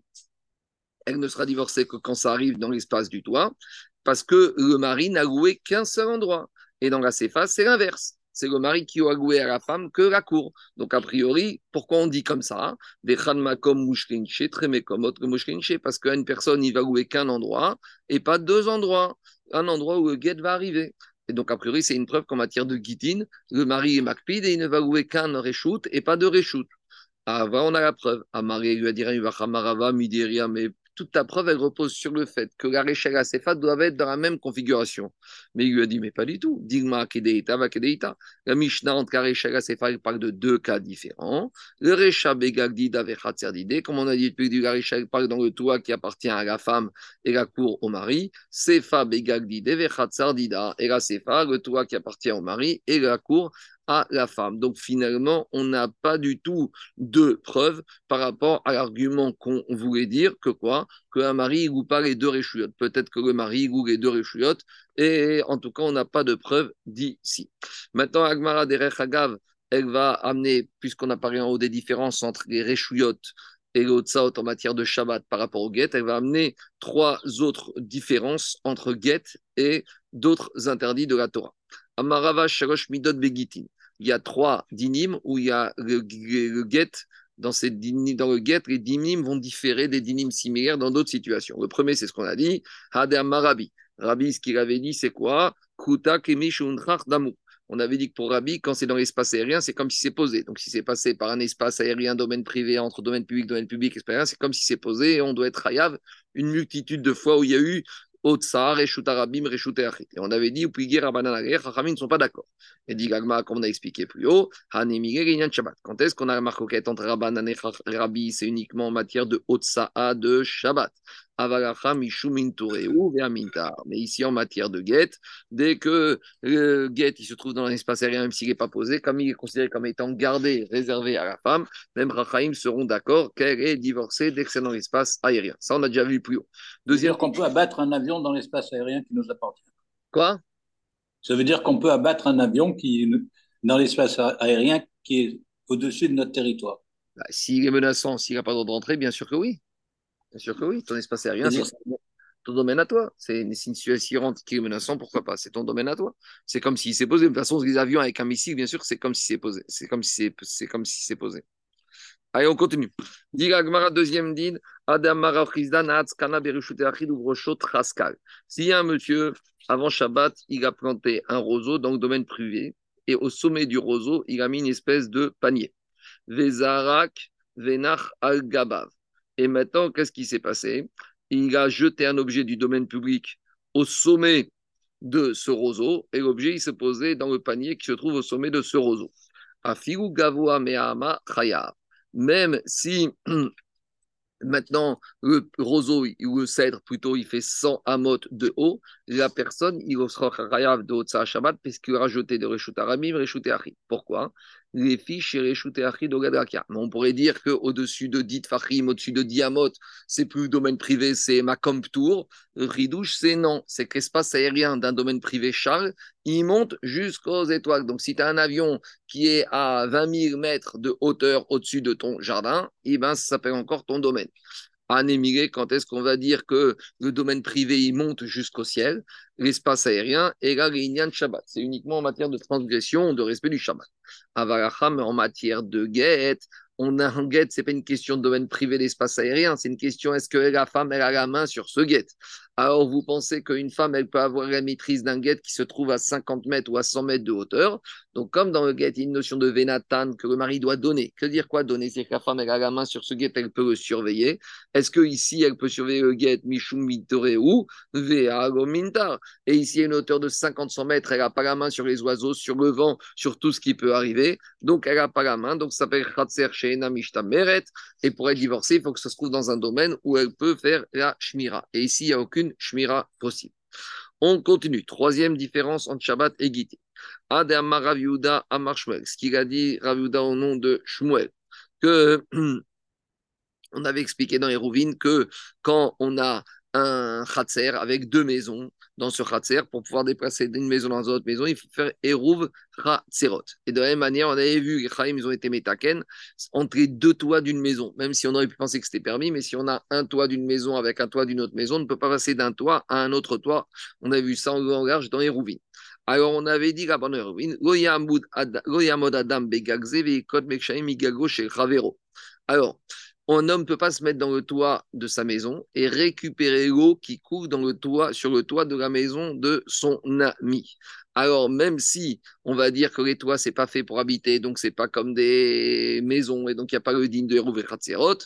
elle ne sera divorcée que quand ça arrive dans l'espace du toit, parce que le mari n'a loué qu'un seul endroit. Et dans la Cefa, c'est l'inverse c'est le mari qui a loué à la femme que la cour. Donc, a priori, pourquoi on dit comme ça? Des parce qu'une personne, il va louer qu'un endroit et pas deux endroits. Un endroit où le guet va arriver. Et donc, a priori, c'est une preuve qu'en matière de guidine, le mari est makpid et il ne va louer qu'un reshoot et pas deux reshoot. Ah, on a la preuve. Amari lui a dit mais toute ta preuve, elle repose sur le fait que la et la Sefa doivent être dans la même configuration. Mais il lui a dit, mais pas du tout. Digma Kedeita va Kedeita. La Mishnah entre la et la Sefa, il parle de deux cas différents. Le Recha Begagdida Vechatzerdide, comme on a dit depuis la Recha, il parle dans le toit qui appartient à la femme et la cour au mari. Sefa Vechatzerdida. Et la Sefa, le toit qui appartient au mari et la cour à la femme. Donc finalement, on n'a pas du tout de preuves par rapport à l'argument qu'on voulait dire que quoi Que mari ne pas les deux réchouillottes. Peut-être que le mari goûte les deux réchouillottes. Et en tout cas, on n'a pas de preuves d'ici. Maintenant, Agmara Derech Agav, elle va amener, puisqu'on a parlé en haut des différences entre les réchouillottes et le en matière de Shabbat par rapport au guet, elle va amener trois autres différences entre guet et d'autres interdits de la Torah. Begitin il y a trois dinim où il y a le, get. Dans, ces dans le get, les dinim vont différer des dinim similaires dans d'autres situations. Le premier, c'est ce qu'on a dit, Hader Marabi. Rabbi, ce qu'il avait dit, c'est quoi? On avait dit que pour Rabbi, quand c'est dans l'espace aérien, c'est comme si c'est posé. Donc, si c'est passé par un espace aérien, domaine privé, entre domaine public, domaine public, expérience, c'est comme si c'est posé et on doit être hayav une multitude de fois où il y a eu Et on avait dit, Upigir, Rabanan ne sont pas d'accord. Et dit Gagma, comme on a expliqué plus haut, Hanemigé, Ginyan Shabbat. Quand est-ce qu'on a la marquette entre Rabanan et Rabbi C'est uniquement en matière de Otsa'a de Shabbat? Mais ici, en matière de guet, dès que le guet il se trouve dans l'espace aérien, même s'il n'est pas posé, comme il est considéré comme étant gardé, réservé à la femme, même Rachaim seront d'accord qu'elle est divorcée dès que c'est dans l'espace aérien. Ça, on a déjà vu plus haut. Deuxième. qu'on peut abattre un avion dans l'espace aérien qui nous appartient. Quoi? Ça veut dire qu'on peut abattre un avion qui dans l'espace aérien qui est au-dessus de notre territoire. Bah, s'il est menaçant, s'il n'a pas le droit d'entrer, bien sûr que oui. Bien sûr que oui, ton espace aérien, c'est ton domaine à toi. C'est une situation qui est menaçante, pourquoi pas C'est ton domaine à toi. C'est comme s'il s'est posé. De toute façon, les avions avec un missile, bien sûr, c'est comme si c'est posé. C'est comme si c'est comme si c'est posé. Allez, on continue. Gmara, deuxième din. Adam S'il y a un monsieur, avant Shabbat, il a planté un roseau dans le domaine privé et au sommet du roseau, il a mis une espèce de panier. Vezarak Venach al-Gabav. Et maintenant, qu'est-ce qui s'est passé? Il a jeté un objet du domaine public au sommet de ce roseau, et l'objet, il se posait dans le panier qui se trouve au sommet de ce roseau. Afigu Gavoa Me'ama Même si Maintenant, le roseau ou le cèdre, plutôt, il fait 100 amot de haut. La personne, il sera chayav de haut Shabbat, puisqu'il a rajouté de Reshut Aramim, Reshut. Pourquoi? Les fiches. Mais on pourrait dire qu'au-dessus de Dit Fahim, au-dessus de Diamot, c'est plus domaine privé, c'est ma Tour. Ridouche, c'est non. C'est que l'espace aérien d'un domaine privé Charles, il monte jusqu'aux étoiles. Donc, si tu as un avion qui est à 20 000 mètres de hauteur au-dessus de ton jardin, eh ben, ça s'appelle encore ton domaine. Anémilé, quand est-ce qu'on va dire que le domaine privé il monte jusqu'au ciel, l'espace aérien, et là, de Shabbat. C'est uniquement en matière de transgression, de respect du Shabbat. Avaracham, en matière de guette, on a un guet, c'est pas une question de domaine privé d'espace aérien, c'est une question est-ce que la femme elle a la main sur ce guet? Alors vous pensez qu'une femme elle peut avoir la maîtrise d'un guet qui se trouve à 50 mètres ou à 100 mètres de hauteur? Donc comme dans le guet, il y a une notion de vénatan que le mari doit donner. Que dire quoi donner? C'est que la femme elle a la main sur ce guet, elle peut le surveiller. Est-ce que ici elle peut surveiller le guet michum ou mintar Et ici a une hauteur de 50-100 mètres, elle n'a pas la main sur les oiseaux, sur le vent, sur tout ce qui peut arriver. Donc elle n'a pas la main. Donc ça s'appelle khatser et pour être divorcée, il faut que ça se trouve dans un domaine où elle peut faire la shmira. Et ici, il n'y a aucune shmira possible. On continue. Troisième différence entre Shabbat et Giti. Adama Raviuda Amar Ce qu'il a dit Raviuda au nom de Shmuel. Que on avait expliqué dans les que quand on a un khatser avec deux maisons dans ce khatser. Pour pouvoir déplacer d'une maison dans une autre maison, il faut faire Eruv Khatserot. Et de la même manière, on avait vu les Chaim, ils ont été métaken entre les deux toits d'une maison. Même si on aurait pu penser que c'était permis, mais si on a un toit d'une maison avec un toit d'une autre maison, on ne peut pas passer d'un toit à un autre toit. On a vu ça en grand large dans Eruvin. Alors, on avait dit dans Eruvin, Adam Alors, un homme ne peut pas se mettre dans le toit de sa maison et récupérer l'eau qui coule dans le toit, sur le toit de la maison de son ami. Alors, même si on va dire que les toits, c'est pas fait pour habiter, donc c'est pas comme des maisons, et donc il n'y a pas le digne de Hérouvératserot,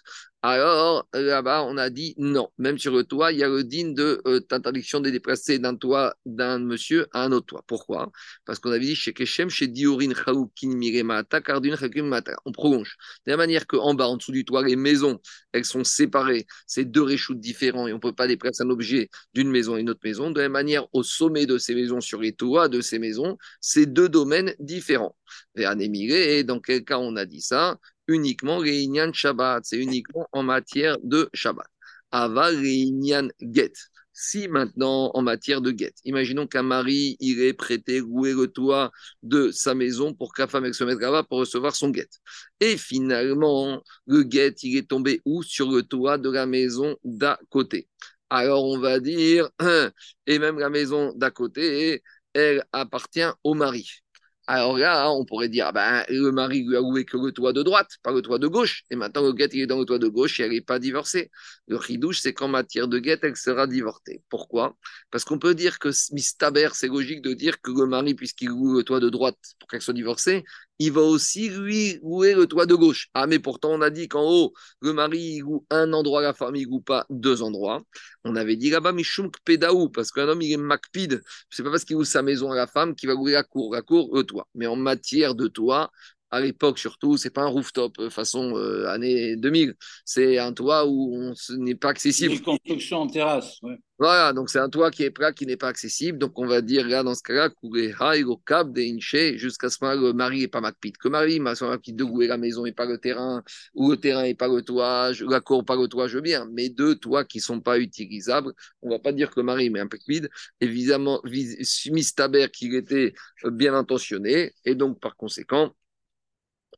alors là-bas, on a dit non. Même sur le toit, il y a le digne de euh, de déplacer d'un toit d'un monsieur à un autre toit. Pourquoi? Parce qu'on avait dit chez Keshem, chez Diorin, Miremata, Kardun, Mata. On prolonge. De la manière qu'en bas, en dessous du toit, les maisons, elles sont séparées. C'est deux réchoutes différents et on ne peut pas déplacer un objet d'une maison à une autre maison. De la même manière, au sommet de ces maisons, sur les toits de ces maisons, c'est deux domaines différents. Et dans quel cas on a dit ça? Uniquement Réunion Shabbat, c'est uniquement en matière de Shabbat. Ava Réunion Get. Si maintenant, en matière de guet, imaginons qu'un mari irait prêter, louer le toit de sa maison pour qu'à femme se mette là-bas pour recevoir son guet. Et finalement, le guet, il est tombé où? Sur le toit de la maison d'à côté. Alors on va dire, et même la maison d'à côté, elle appartient au mari. Alors là, on pourrait dire, ben, le mari lui a loué que le toit de droite, pas le toit de gauche. Et maintenant, le guet, il est dans le toit de gauche et elle n'est pas divorcée. Le ridouche, c'est qu'en matière de guet, elle sera divorcée. Pourquoi? Parce qu'on peut dire que Mistaber, c'est logique de dire que le mari, puisqu'il loue le toit de droite pour qu'elle soit divorcée, il va aussi lui louer le toit de gauche. Ah, mais pourtant, on a dit qu'en haut, le mari loue un endroit, la femme, il loue pas deux endroits. On avait dit là-bas, Mishunk Pedaou, parce qu'un homme, il est Macpid. C'est pas parce qu'il loue sa maison à la femme qu'il va louer la cour. La cour, le toit. Mais en matière de toit, à l'époque surtout, c'est pas un rooftop euh, façon euh, année 2000. C'est un toit où on n'est pas accessible. Une construction en terrasse. Voilà, donc c'est un toit qui est plat, qui n'est pas accessible. Donc on va dire là dans ce cas-là, cap jusqu'à ce moment le mari n'est pas macpit. Que mari, ma macpit de où est la maison et pas le terrain, ou le terrain et pas le toit, la cour pas le toit, je veux bien. Mais deux toits qui sont pas utilisables, on va pas dire que mari est un peu Évidemment, Mistaber qu'il était bien intentionné et donc par conséquent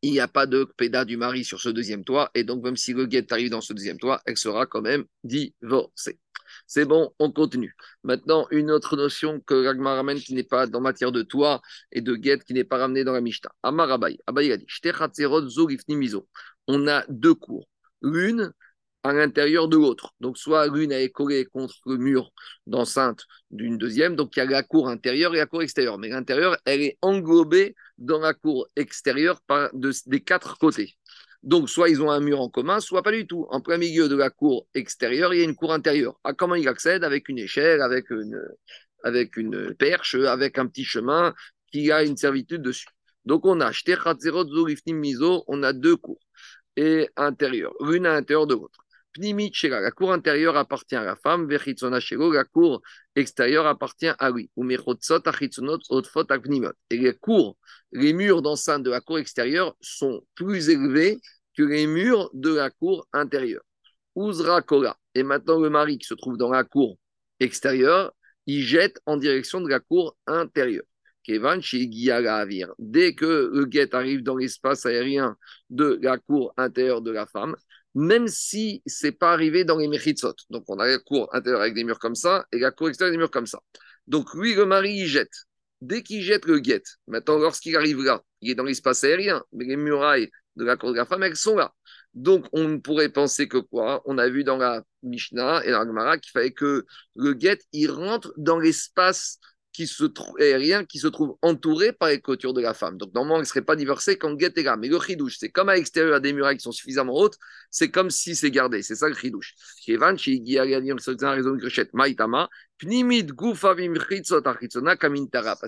il n'y a pas de péda du mari sur ce deuxième toit, et donc même si le guet arrive dans ce deuxième toit, elle sera quand même divorcée. C'est bon, on continue. Maintenant, une autre notion que Ragmar ramène qui n'est pas dans matière de toit et de guet, qui n'est pas ramenée dans la Mishnah. Amar Abaye, Abaye a dit On a deux cours. L'une, à l'intérieur de l'autre. Donc, soit l'une est collée contre le mur d'enceinte d'une deuxième, donc il y a la cour intérieure et la cour extérieure. Mais l'intérieur, elle est englobée dans la cour extérieure par des quatre côtés. Donc, soit ils ont un mur en commun, soit pas du tout. En plein milieu de la cour extérieure, il y a une cour intérieure. À ah, comment ils accèdent? Avec une échelle, avec une, avec une perche, avec un petit chemin qui a une servitude dessus. Donc, on a Miso, on a deux cours et intérieures, l'une à l'intérieur de l'autre. La cour intérieure appartient à la femme, la cour extérieure appartient à lui. Et les cours, les murs d'enceinte de la cour extérieure sont plus élevés que les murs de la cour intérieure. Uzra Kola. Et maintenant, le mari qui se trouve dans la cour extérieure, il jette en direction de la cour intérieure. Dès que le guet arrive dans l'espace aérien de la cour intérieure de la femme, même si c'est pas arrivé dans les Mechitzot. Donc, on a la cour intérieure avec des murs comme ça et la cour extérieure avec des murs comme ça. Donc, lui, le mari, il jette. Dès qu'il jette le guet, maintenant, lorsqu'il arrive là, il est dans l'espace aérien, mais les murailles de la cour de la femme, elles sont là. Donc, on pourrait penser que quoi? On a vu dans la Mishnah et dans la Gemara qu'il fallait que le guet, il rentre dans l'espace qui se aérien qui se trouve entouré par les clôtures de la femme. Donc normalement, il ne serait pas divorcé quand Guet est là. Mais le chidouche, c'est comme à l'extérieur, a des murailles qui sont suffisamment hautes, c'est comme si c'est gardé. C'est ça le chidouche. Parce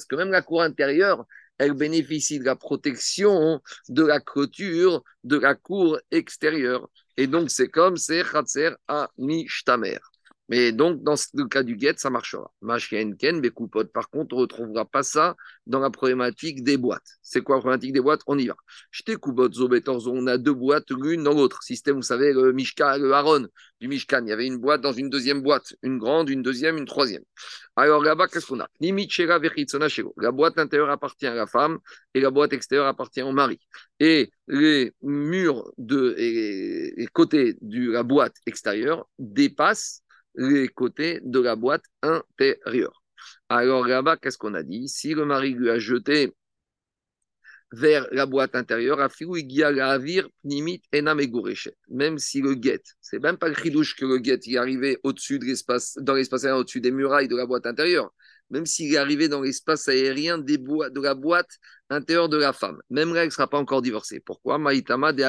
que même la cour intérieure, elle bénéficie de la protection de la clôture de la cour extérieure. Et donc, c'est comme c'est Khatser à Mishtamer. Mais donc, dans le cas du guet, ça marchera. Ken, Bekupot. Par contre, on ne retrouvera pas ça dans la problématique des boîtes. C'est quoi la problématique des boîtes? On y va. On a deux boîtes l'une dans l'autre. Système, vous savez, le Mishka, le Haron du Mishkan. Il y avait une boîte dans une deuxième boîte. Une grande, une deuxième, une troisième. Alors là-bas, qu'est-ce qu'on a? La boîte intérieure appartient à la femme et la boîte extérieure appartient au mari. Et les murs de, et les côtés de la boîte extérieure dépassent les côtés de la boîte intérieure. Alors là-bas, qu'est-ce qu'on a dit? Si le mari lui a jeté vers la boîte intérieure, même si le guet, c'est même pas le chidouche que le guet est arrivé au-dessus de l'espace, dans l'espace aérien, au-dessus des murailles de la boîte intérieure, même s'il est arrivé dans l'espace aérien des de la boîte intérieure de la femme, même là, elle ne sera pas encore divorcée. Pourquoi? Maïtama de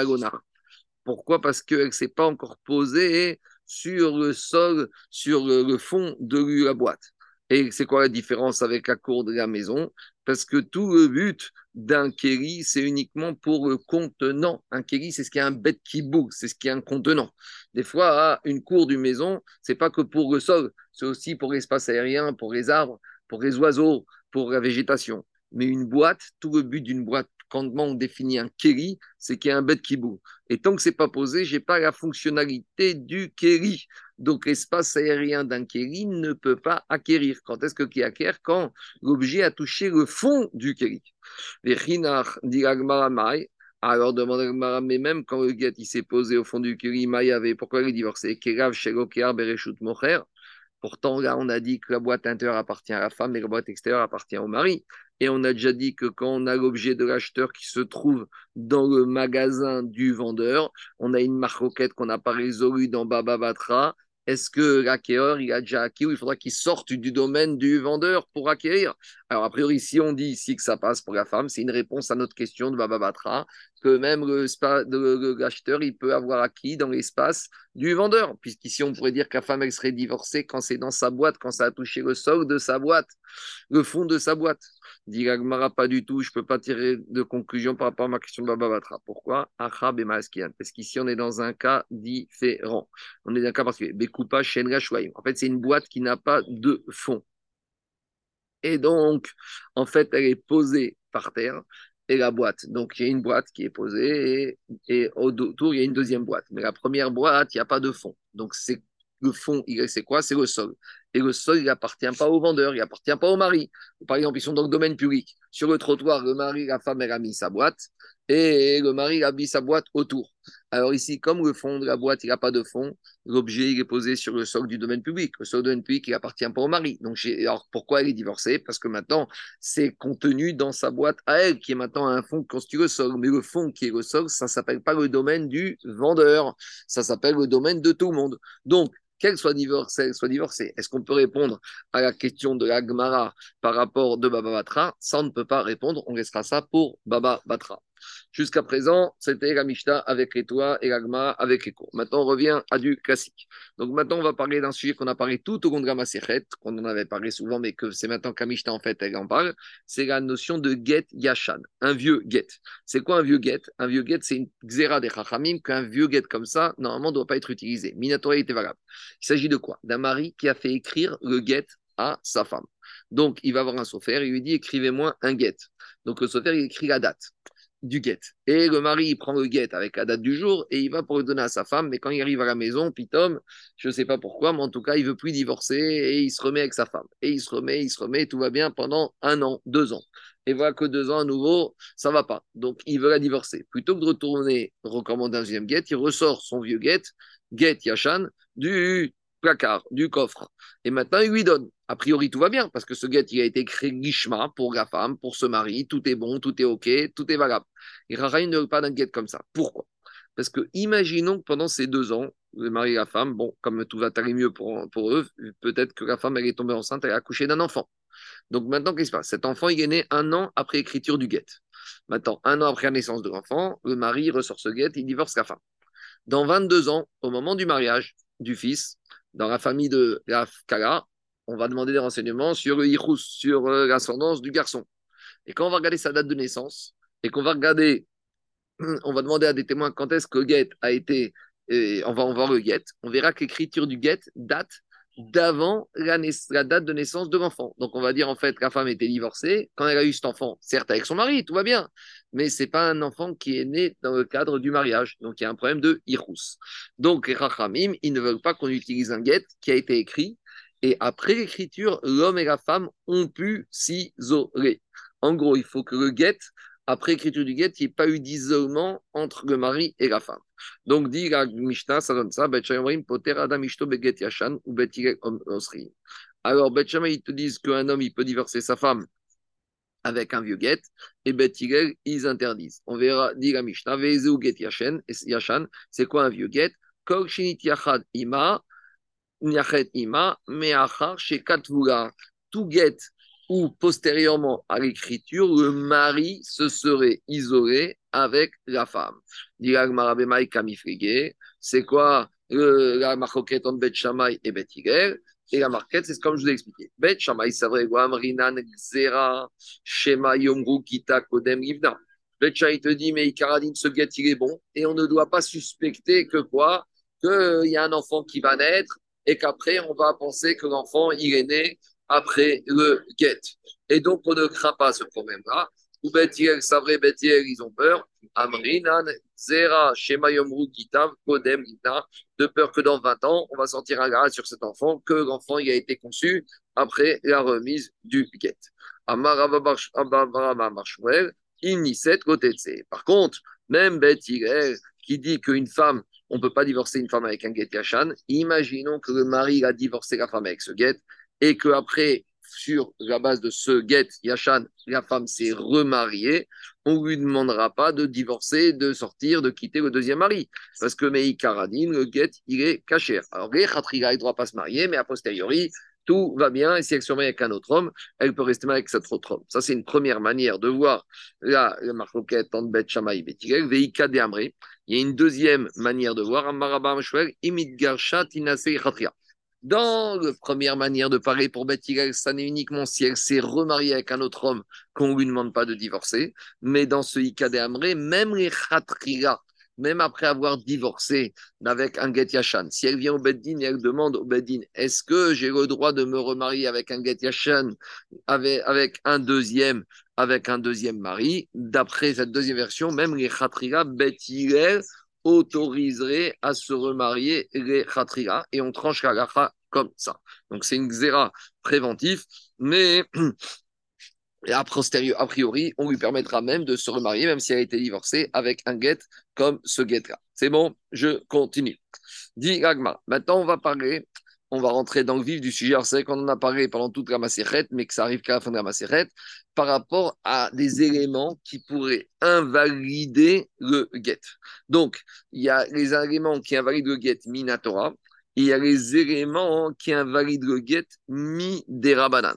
Pourquoi? Parce qu'elle ne s'est pas encore posée sur le sol, sur le, fond de la boîte. Et c'est quoi la différence avec la cour de la maison? Parce que tout le but d'un kéri, c'est uniquement pour le contenant. Un kéri, c'est ce qui est un bête qui bouge, c'est ce qui est un contenant. Des fois, une cour d'une maison, c'est pas que pour le sol, c'est aussi pour l'espace aérien, pour les arbres, pour les oiseaux, pour la végétation. Mais une boîte, tout le but d'une boîte, quand on définit un kéri, c'est qu'il y a un bête qui bouge. Et tant que c'est pas posé, j'ai pas la fonctionnalité du kéri. Donc l'espace aérien d'un kéri ne peut pas acquérir. Quand est-ce que qui acquiert? Quand l'objet a touché le fond du kéri. Alors demande mais même quand le guet s'est posé au fond du kéri, avait pourquoi il est divorcé? Pourtant, là, on a dit que la boîte intérieure appartient à la femme et la boîte extérieure appartient au mari. Et on a déjà dit que quand on a l'objet de l'acheteur qui se trouve dans le magasin du vendeur, on a une marquette qu'on n'a pas résolue dans Baba Batra. Est-ce que l'acquéreur, il a déjà acquis ou il faudra qu'il sorte du domaine du vendeur pour acquérir? Alors, a priori, si on dit ici que ça passe pour la femme, c'est une réponse à notre question de Baba Batra que même l'acheteur, il peut avoir acquis dans l'espace du vendeur. Puisqu'ici, on pourrait dire que la femme, elle serait divorcée quand c'est dans sa boîte, quand ça a touché le sol de sa boîte, le fond de sa boîte. Dit pas du tout, je ne peux pas tirer de conclusion par rapport à ma question de Baba Batra. Pourquoi? Achab et Parce qu'ici, on est dans un cas différent. On est dans un cas particulier. Bekupa, Shenra, En fait, c'est une boîte qui n'a pas de fond. Et donc, en fait, elle est posée par terre et la boîte. Donc, il y a une boîte qui est posée et, autour, il y a une deuxième boîte. Mais la première boîte, il n'y a pas de fond. Donc, c'est le fond, c'est quoi? C'est le sol. Et le sol, il n'appartient pas au vendeur, il n'appartient pas au mari. Par exemple, ils sont dans le domaine public. Sur le trottoir, le mari, la femme, elle a mis sa boîte et le mari a mis sa boîte autour. Alors ici, comme le fond de la boîte, il n'a pas de fond, l'objet il est posé sur le sol du domaine public. Le sol du domaine public, il n'appartient pas au mari. Donc, alors pourquoi elle est divorcée? Parce que maintenant, c'est contenu dans sa boîte à elle, qui est maintenant un fond qui le sol. Mais le fond qui est le sol, ça s'appelle pas le domaine du vendeur, ça s'appelle le domaine de tout le monde. Donc, qu'elle soit divorcée, soit divorcée. Est-ce qu'on peut répondre à la question de la Gemara par rapport de Baba Batra? Ça, on ne peut pas répondre. On laissera ça pour Baba Batra. Jusqu'à présent, c'était la Mishnah avec les toits et l'agma avec les cours. Maintenant, on revient à du classique. Donc maintenant, on va parler d'un sujet qu'on a parlé tout au long de la Maserhet, qu'on en avait parlé souvent, mais que c'est maintenant Mishnah, en fait, elle en parle. C'est la notion de get yashan, un vieux get. C'est quoi un vieux get? Un vieux get, c'est une xéra des chachamim, qu'un vieux get comme ça, normalement, ne doit pas être utilisé. Minatora était valable. Il s'agit de quoi? D'un mari qui a fait écrire le get à sa femme. Donc, il va avoir un sofer, il lui dit écrivez-moi un get. Donc, le sofer, il écrit la date du guet. Et le mari, il prend le guet avec la date du jour et il va pour le donner à sa femme. Mais quand il arrive à la maison, Pitom, je ne sais pas pourquoi, mais en tout cas, il veut plus divorcer et il se remet avec sa femme. Et il se remet, il se remet, tout va bien pendant un an, deux ans. Et voilà que deux ans à nouveau, ça va pas. Donc, il veut la divorcer. Plutôt que de retourner recommander un deuxième guet, il ressort son vieux guet, guet Yachan, du placard, du coffre. Et maintenant, il lui donne. A priori, tout va bien, parce que ce guet, il a été créé guichema pour la femme, pour ce mari, tout est bon, tout est OK, tout est valable. Et Raraï ne veut pas d'un guet comme ça. Pourquoi? Parce que imaginons que pendant ces deux ans, le mari et la femme, bon, comme tout va aller mieux pour, pour eux, peut-être que la femme, elle est tombée enceinte, elle a accouché d'un enfant. Donc maintenant, qu'est-ce qui se passe? Cet enfant, il est né un an après l'écriture du guet. Maintenant, un an après la naissance de l'enfant, le mari ressort ce guet, il divorce la femme. Dans 22 ans, au moment du mariage du fils, dans la famille de la Kala, on va demander des renseignements sur le sur euh, l'ascendance du garçon. Et quand on va regarder sa date de naissance, et qu'on va regarder, on va demander à des témoins quand est-ce que Guet a été, on va voir le Guet, on verra que l'écriture du Guet date d'avant la, date de naissance de l'enfant. Donc on va dire en fait que la femme était divorcée quand elle a eu cet enfant, certes avec son mari, tout va bien, mais c'est pas un enfant qui est né dans le cadre du mariage. Donc il y a un problème de Hirous. Donc les Rachamim, ils ne veulent pas qu'on utilise un guet qui a été écrit et après l'écriture, l'homme et la femme ont pu s'isoler. En gros, il faut que le guet après l'écriture du guet, il n'y ait pas eu d'isolement entre le mari et la femme. Donc, dit la Mishnah, ça donne ça, poter adam beget yashan ou. Alors, Bet ils te disent qu'un homme, il peut divorcer sa femme avec un vieux guet, et Bet ils interdisent. On verra, dit la Mishnah, vezeu get yashan, c'est quoi un vieux guet? Kol yachad ima, ima, meachar shekat Tout guet ou postérieurement à l'écriture, le mari se serait isolé avec la femme. C'est quoi la marquette entre Bet Shamay et Bet Et la marquette, c'est comme je vous ai expliqué. Bet Shamay, c'est vrai, Rinan, Xera, Shema, Yomru, Kita, Kodem, Livna. Bet Shamay te dit, mais Ikaradine, ce guet, il est bon. Et on ne doit pas suspecter que quoi? Qu'il y a un enfant qui va naître et qu'après, on va penser que l'enfant, il est né après le guet. Et donc, on ne craint pas ce problème-là. Ou Betiel, vrai, Betiel, ils ont peur. Amrinan, Zera, Shema Yomru, Gitav, Kodem, Gita, de peur que dans 20 ans, on va sentir un grâce sur cet enfant, que l'enfant il a été conçu après la remise du guet. Par contre, même Betiel, qui dit qu'une femme, on ne peut pas divorcer une femme avec un guet yachan, imaginons que le mari a divorcé la femme avec ce guet, et qu'après, sur la base de ce get Yachan, la femme s'est remariée, on ne lui demandera pas de divorcer, de sortir, de quitter le deuxième mari. Parce que Mei Karadin, le get, il est caché. Alors, les Khatriga, il ne doit pas se marier, mais a posteriori, tout va bien. Et si elle se marie avec un autre homme, elle peut rester avec cet autre homme. Ça, c'est une première manière de voir la, la marloquette entre Bet Shamaï et Betigel, Il y a une deuxième manière de voir. Dans la première manière de parler pour Beth ça n'est uniquement si elle s'est remariée avec un autre homme qu'on ne lui demande pas de divorcer. Mais dans ce Ikade Amré, même les même après avoir divorcé avec un Get si elle vient au Beddin et elle demande au Beddin est-ce que j'ai le droit de me remarier avec un Get avec, un deuxième, avec un deuxième mari, d'après cette deuxième version, même les Khatriga, Beth autoriserait à se remarier les khatriga et on tranche la comme ça. Donc c'est une xéra préventive, mais a priori, on lui permettra même de se remarier, même si elle a été divorcée, avec un guet comme ce guet-là. C'est bon, je continue. Dit Agma. Maintenant, on va parler, on va rentrer dans le vif du sujet. Alors, c'est vrai qu'on en a parlé pendant toute la macérette, mais que ça arrive qu'à la fin de la macérette, par rapport à des éléments qui pourraient invalider le guet. Donc, il y a les éléments qui invalident le guet minatora, et il y a les éléments qui invalident le guet mi derabanan.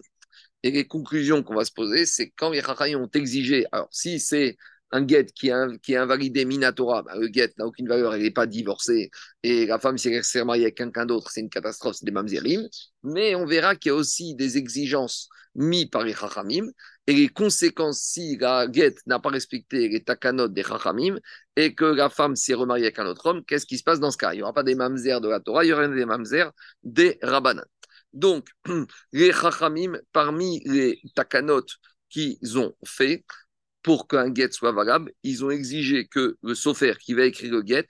Et les conclusions qu'on va se poser, c'est quand les Chachayim ont exigé, alors si c'est un guet qui est, invalidé minatora, bah, le guet n'a aucune valeur, elle n'est pas divorcée, et la femme, s'est mariée avec quelqu'un d'autre, c'est une catastrophe, c'est des mamzerim. Mais on verra qu'il y a aussi des exigences mises par les Chachamim, et les conséquences si la guet n'a pas respecté les takanot des Chachamim, et que la femme s'est remariée avec un autre homme, qu'est-ce qui se passe dans ce cas? Il n'y aura pas des mamzer de la Torah, il y aura des mamzer des Rabbanan. Donc, les Chachamim, parmi les takanot qu'ils ont fait pour qu'un guet soit valable, ils ont exigé que le sofer qui va écrire le guet,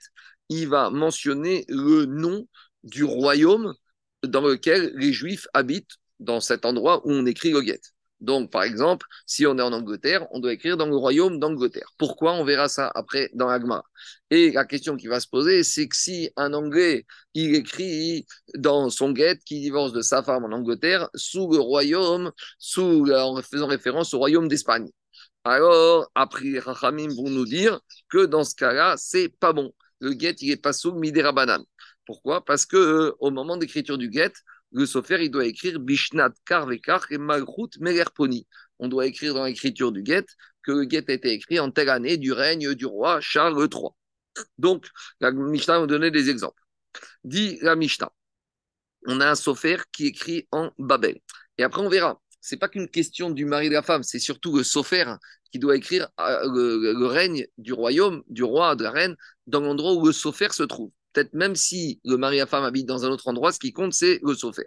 il va mentionner le nom du royaume dans lequel les Juifs habitent dans cet endroit où on écrit le guet. Donc, par exemple, si on est en Angleterre, on doit écrire dans le royaume d'Angleterre. Pourquoi On verra ça après dans Agma. Et la question qui va se poser, c'est que si un Anglais, il écrit dans son guet qu'il divorce de sa femme en Angleterre sous le royaume, sous, en faisant référence au royaume d'Espagne. Alors, après, Rachamim vont nous dire que dans ce cas-là, c'est pas bon. Le guet, il est pas sous Midera Banane. Pourquoi? Parce que euh, au moment d'écriture du guet, le sofer, il doit écrire Bishnat Karvekar et Malchut Melerponi. On doit écrire dans l'écriture du guet que le guet a été écrit en telle année du règne du roi Charles III. Donc, la Mishnah va donner des exemples. Dit la Mishnah, on a un sofer qui écrit en Babel. Et après, on verra. C'est pas qu'une question du mari et de la femme, c'est surtout le sofer qui doit écrire euh, le, le, règne du royaume, du roi, de la reine, dans l'endroit où le sofer se trouve peut-être même si le mari et la femme habitent dans un autre endroit, ce qui compte, c'est le sofer.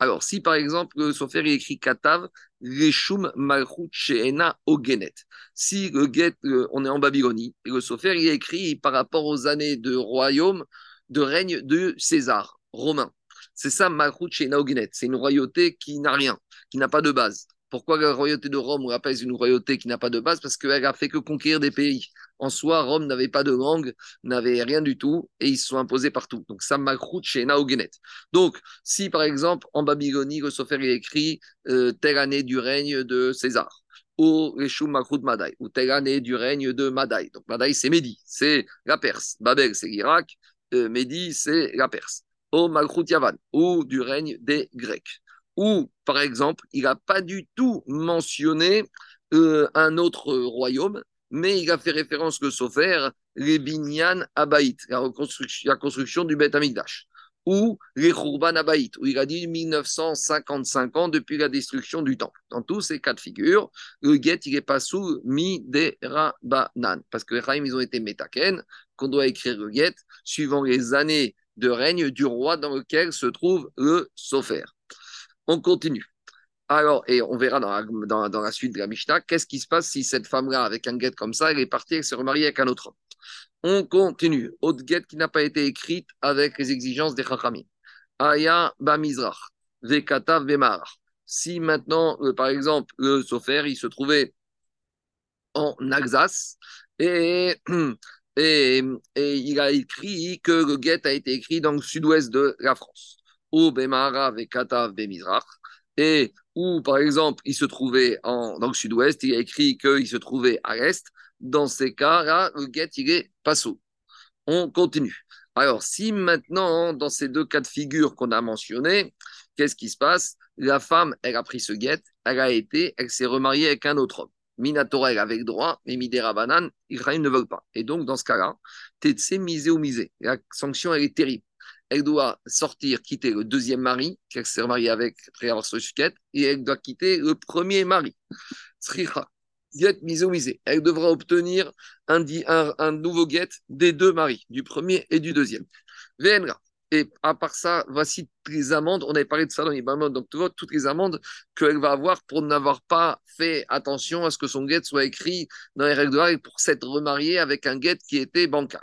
Alors, si par exemple, le sofer il écrit Katav, Reshum Malchut Sheena Ogenet. Si le get, on est en Babylonie, et le sofer il écrit par rapport aux années de royaume, de règne de César, romain. C'est ça, Malchut Sheena Ogenet. C'est une royauté qui n'a rien, qui n'a pas de base. Pourquoi la royauté de Rome, on appelle une royauté qui n'a pas de base? Parce qu'elle a fait que conquérir des pays. En soi, Rome n'avait pas de langue, n'avait rien du tout, et ils se sont imposés partout. Donc, ça Malchut chez Naogenet. Donc, si par exemple, en Babylonie, le Sofer écrit euh, telle année du règne de César, ou Reshum Madai, ou telle année du règne de Madai. Donc, Madai, c'est Médi, c'est la Perse. Babel, c'est l'Irak. Euh, c'est la Perse. Ou Malchut Yavan, ou du règne des Grecs où, par exemple, il n'a pas du tout mentionné euh, un autre royaume, mais il a fait référence que Sofer, les Binyan Abaït, la, construction du Beth Amikdash, ou les Khurban Abaït, où il a dit 1955 ans depuis la destruction du temple. Dans tous ces cas de figure, le guet, il n'est pas sous Miderabanan, parce que les Chaim, ils ont été métaken, qu'on doit écrire le guet suivant les années de règne du roi dans lequel se trouve le Sofer. On continue. Alors, et on verra dans la, dans, la suite de la Mishnah, qu'est-ce qui se passe si cette femme-là, avec un guet comme ça, elle est partie, elle se remarie avec un autre homme? On continue. Autre guet qui n'a pas été écrite avec les exigences des Chachamim. Aya Bamizrach, Vekata Vemar. Si maintenant, euh, par exemple, le Sofer, il se trouvait en Alsace et, et, et il a écrit que le guet a été écrit dans le sud-ouest de la France ou Bemara et Bemizrach, et où, par exemple, il se trouvait en, dans le sud-ouest, il a écrit qu'il se trouvait à l'est, dans ces cas-là, le guet, il est passo. On continue. Alors, si maintenant, dans ces deux cas de figure qu'on a mentionnés, qu'est-ce qui se passe? La femme, elle a pris ce guet, elle a été, elle s'est remariée avec un autre homme. Minatora, elle avec droit, mais Midera Banan, Israël ne veut pas. Et donc, dans ce cas-là, Tetse misé ou misé. La sanction, elle est terrible elle doit sortir, quitter le deuxième mari, qu'elle s'est mariée avec après avoir et elle doit quitter le premier mari. Elle devra obtenir un, nouveau guet des deux maris, du premier et du deuxième. Et à part ça, voici les amendes. On avait parlé de ça dans les donc tu vois, toutes les amendes qu'elle va avoir pour n'avoir pas fait attention à ce que son guet soit écrit dans les règles de l'art et pour s'être remariée avec un guet qui était bancal.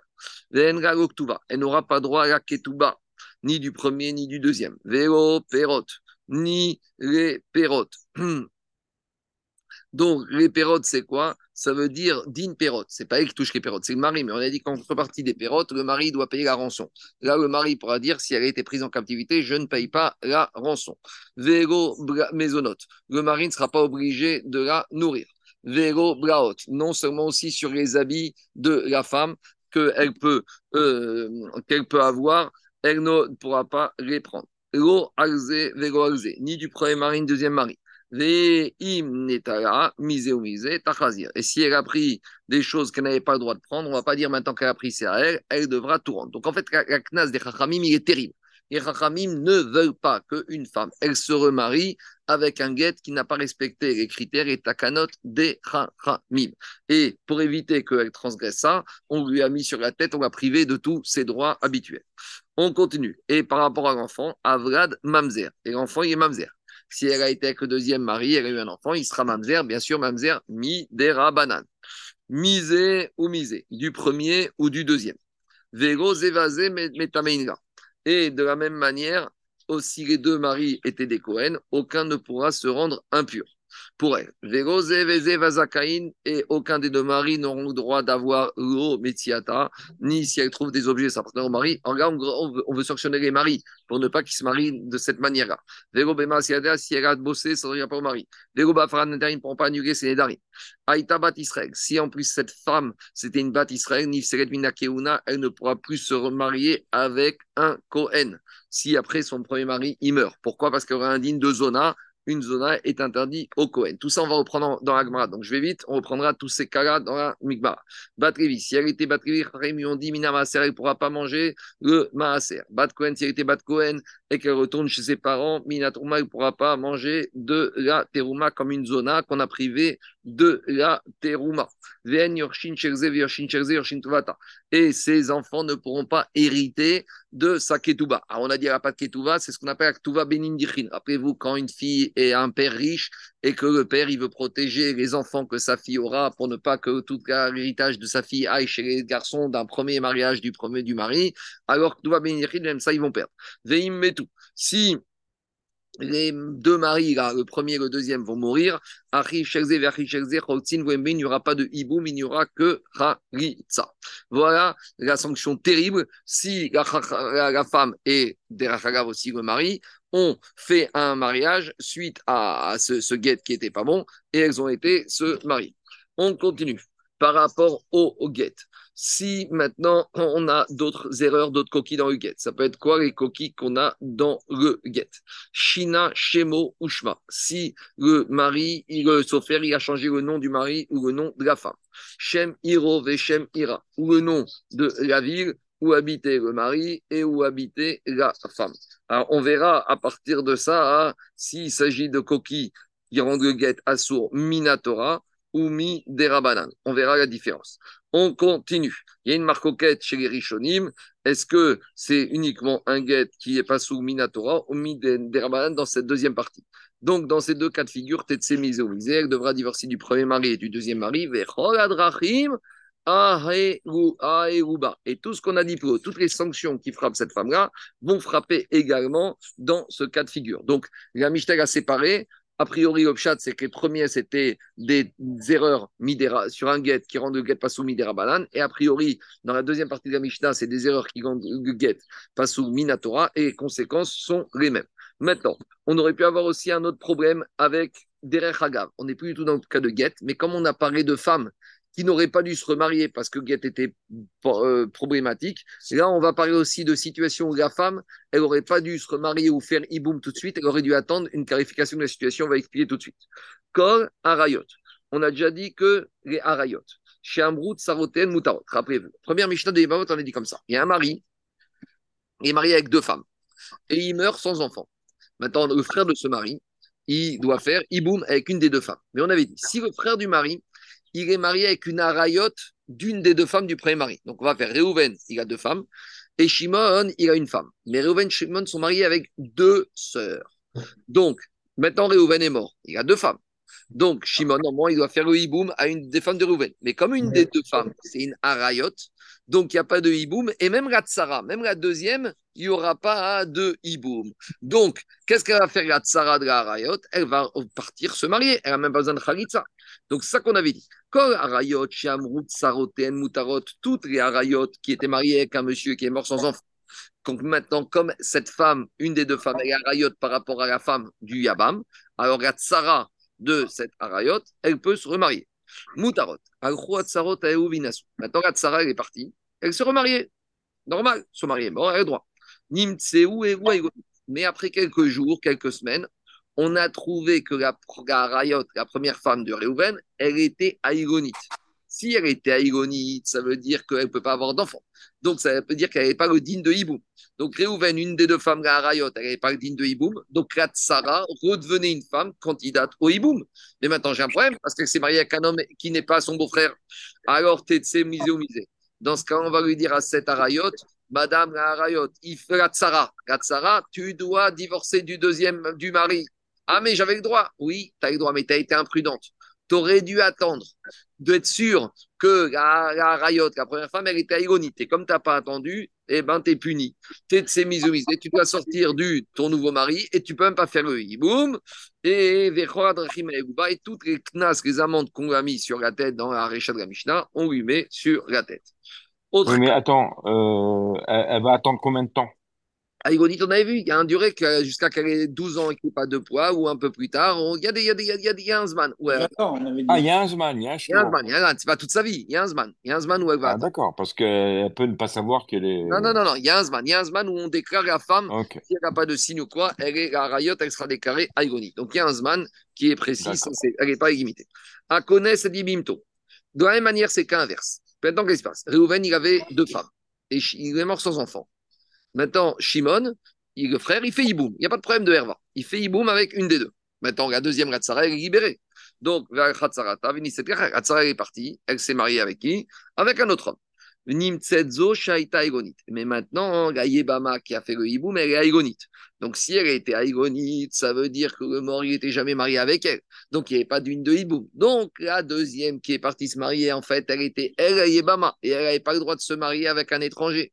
Elle n'aura pas droit à la ketouba ni du premier, ni du deuxième. Vélo, perot, ni les pérotes. Donc, les pérotes, c'est quoi? Ça veut dire din pérote. C'est pas elle qui touche les pérotes, c'est le mari. Mais on a dit qu'en contrepartie des pérotes, le mari doit payer la rançon. Là, le mari pourra dire si elle a été prise en captivité, je ne paye pas la rançon. Vélo maisonnote. Le mari ne sera pas obligé de la nourrir. Vélo braot. Non seulement aussi sur les habits de la femme qu'elle peut, euh, qu'elle peut avoir, elle ne pourra pas les prendre. Ni du premier mari, ni du deuxième mari. Et si elle a pris des choses qu'elle n'avait pas le droit de prendre, on ne va pas dire maintenant qu'elle a pris, c'est à elle, elle devra tout rendre. Donc en fait, la, knas des Chachamim, il est terrible. Les Chachamim ne veulent pas qu'une femme, elle se remarie avec un guet qui n'a pas respecté les critères et takanot des Chachamim. Et pour éviter qu'elle transgresse ça, on lui a mis sur la tête, on l'a privé de tous ses droits habituels. On continue. Et par rapport à l'enfant, Avrad Mamzer. Et l'enfant, il est Mamzer. Si elle a été avec le deuxième mari, elle a eu un enfant, il sera mamzer, bien sûr, mamzer mi dera banane. Misé ou misé, du premier ou du deuxième. Vego zevazé metameinga. Et de la même manière, aussi les deux maris étaient des Cohen, aucun ne pourra se rendre impur pour elle. Et aucun des deux maris n'auront le droit d'avoir l'eau Metziata, ni si elle trouve des objets s'appartenant au mari. En gros, on veut, on veut sanctionner les maris pour ne pas qu'ils se marient de cette manière-là. Vélo Bema, si elle a bossé, ça ne regarde pas au mari. Vélo Bafran, ne pourront pas annuler ses Nédarim. Aïta Bat Israël. Si en plus cette femme, c'était une Bat Israël, Nifseret Minakeuna, elle ne pourra plus se remarier avec un Kohen. Si après son premier mari, il meurt. Pourquoi? Parce qu'il y aura un digne de Zona une zona est interdite au Cohen. Tout ça, on va reprendre dans la Gemara. Donc, je vais vite, on reprendra tous ces cas-là dans la Migmara. Batrevi, si elle était Batrevi, ils ont dit, Mina Maaser, elle ne pourra pas manger le Maaser. Bat si elle était Bat Cohen et qu'elle retourne chez ses parents, Mina Trouma, elle ne pourra pas manger de la Teruma comme une zona qu'on a privée de la Teruma. Et ses enfants ne pourront pas hériter de sa ketouba. Alors on a dit à la pas de ketouba, c'est ce qu'on appelle la ketouba benindichin. Rappelez-vous, quand une fille est un père riche et que le père il veut protéger les enfants que sa fille aura pour ne pas que tout l'héritage de sa fille aille chez les garçons d'un premier mariage du premier du mari, alors ketouba benindichin, même ça, ils vont perdre. Veim metu. Si les deux maris, le premier et le deuxième, vont mourir. Il n'y aura pas de hiboum, il n'y aura que haritza. Voilà la sanction terrible. Si la, femme et derachagav aussi le mari ont fait un mariage suite à, ce, ce guet qui n'était pas bon et elles ont été se marier. On continue par rapport au, au guet si maintenant on a d'autres erreurs, d'autres coquilles dans le get. Ça peut être quoi les coquilles qu'on a dans le get Shina, Shemo, Ushma. Si le mari, le sofer, il a changé le nom du mari ou le nom de la femme. Shem, Iro, Veshem, Ira. Ou le nom de la ville où habitait le mari et où habitait la femme. Alors on verra à partir de ça hein, s'il s'agit de coquilles qui rendent le get assour minatora ou mi derabanan. On verra la différence. On continue. Il y a une marcoquette chez les Rishonim. Est-ce que c'est uniquement un get qui est pas sous Minatora ou Miderabanan dans cette deuxième partie? Donc, dans ces deux cas de figure, Tetse elle devra divorcer du premier mari et du deuxième mari. Et tout ce qu'on a dit pour toutes les sanctions qui frappent cette femme-là, vont frapper également dans ce cas de figure. Donc, la Mishnah a séparé a priori, l'obchat, c'est que les premiers, c'était des erreurs midera, sur un get qui rendent le get pas sous midera banane. Et a priori, dans la deuxième partie de la Mishnah, c'est des erreurs qui rendent le get pas sous minatora. Et les conséquences sont les mêmes. Maintenant, on aurait pu avoir aussi un autre problème avec Derech Hagav. On n'est plus du tout dans le cas de get, mais comme on a parlé de femmes qui n'aurait pas dû se remarier parce que Guette était euh, problématique. Là, on va parler aussi de situation où la femme, elle n'aurait pas dû se remarier ou faire iboum tout de suite, elle aurait dû attendre une clarification de la situation, on va expliquer tout de suite. Kol Arayot. On a déjà dit que les Arayot. Chez Amrout, Saroten, Moutarot. Rappelez-vous. Première Mishnah de Yevamot, on a dit comme ça. Il y a un mari, il est marié avec deux femmes, et il meurt sans enfant. Maintenant, le frère de ce mari, il doit faire iboum avec une des deux femmes. Mais on avait dit, si le frère du mari, il est marié avec une arayote d'une des deux femmes du premier mari. Donc on va faire Reuven, il a deux femmes, et Shimon, il a une femme. Mais Reuven et Shimon sont mariés avec deux sœurs. Donc, maintenant Reuven est mort, il a deux femmes. Donc, Shimon, normalement, il doit faire le hiboum à une des femmes de Reuven. Mais comme une des deux femmes, c'est une arayote, donc il n'y a pas de hiboum. Et même la tsara, même la deuxième, il n'y aura pas de hiboum. Donc, qu'est-ce qu'elle va faire la tsara de la Arayot Elle va partir se marier. Elle n'a même pas besoin de khalitza. Donc, c'est ça qu'on avait dit. Kol Arayot, Shamrut, Saroten, Mutarot, toutes les Arayot qui étaient mariées avec un monsieur qui est mort sans enfant. Donc maintenant, comme cette femme, une des deux femmes, est Arayot par rapport à la femme du Yabam, alors la tsara de cette Arayot, elle peut se remarier. Mutarot, Al-Tsarot, Maintenant, la tsara, elle est partie. Elle se remariait. Normal, se marier. Bon, elle a le droit. Mais après quelques jours, quelques semaines, on a trouvé que la, Rayot, la première femme de Réhouven, elle était aïgonite. Si elle était aïgonite, ça veut dire qu'elle ne peut pas avoir d'enfant. Donc, ça veut dire qu'elle n'avait pas le digne de Hiboum. Donc, Réhouven, une des deux femmes, la Rayot, elle n'avait pas le digne de Hiboum. Donc, la Tsara redevenait une femme candidate au Hiboum. Mais maintenant, j'ai un problème parce qu'elle s'est mariée avec un homme qui n'est pas son beau-frère. Alors, t'es misé ou misé. Dans ce cas, on va lui dire à cette Arayot, Madame la Arayot, il fait la tsara. La tsara, tu dois divorcer du deuxième, du mari. Ah, mais j'avais le droit. Oui, tu as le droit, mais tu as été imprudente. Tu aurais dû attendre d'être sûr que la, la la première femme, elle était aïgonite. Et comme tu n'as pas attendu, eh ben, tu es puni. Tu es de ces misomisés. Tu dois sortir du ton nouveau mari et tu peux même pas faire le hiboum. Et, et toutes les knas, les amendes qu'on a mis sur la tête dans la Récha de la Mishnah, on lui met sur la tête. Oui, mais attends, euh, elle, va attendre combien de temps Aïgonite, on avait vu, il y a un durée jusqu'à qu'elle ait 12 ans et qu'il n'y ait pas de poids, ou un peu plus tard. Il y a des, il y a des, il y a des, il y a un Zman. Ouais. D'accord, on avait dit. Ah, il y a un Zman, il y a un Il y a un Zman, il y a un, c'est pas toute sa vie, il y a un Zman. Il y a un Zman où elle va. Ah, d'accord, parce qu'elle peut ne pas savoir qu'elle est. Non, non, non, non, il y a un Zman. Il y a un Zman où on déclare la femme, okay. si elle n'a pas de signe ou quoi, elle est la rayotte, elle sera déclarée Aïgonite. Donc il y a un Zman qui est précis, elle n'est pas illimitée. À connaître, c'est dit Bimto. De la même manière, c'est qu'inverse. Maintenant, qu'est-ce qui se passe? Réhouven, il avait deux femmes et il est mort sans enfant. Maintenant, Shimon, le frère, il fait Iboum. Il n'y a pas de problème de Herva. Il fait Iboum avec une des deux. Maintenant, la deuxième Ratsara, elle est libérée. Donc, Ratsara est partie. Elle s'est mariée avec qui? Avec un autre homme. Mais maintenant, la Yébama qui a fait le hiboum, elle est aïgonite. Donc, si elle était aïgonite, ça veut dire que le mort, n'était jamais marié avec elle. Donc, il n'y avait pas d'une de hiboum. Donc, la deuxième qui est partie se marier, en fait, elle était elle, la Yébama. Et elle n'avait pas le droit de se marier avec un étranger.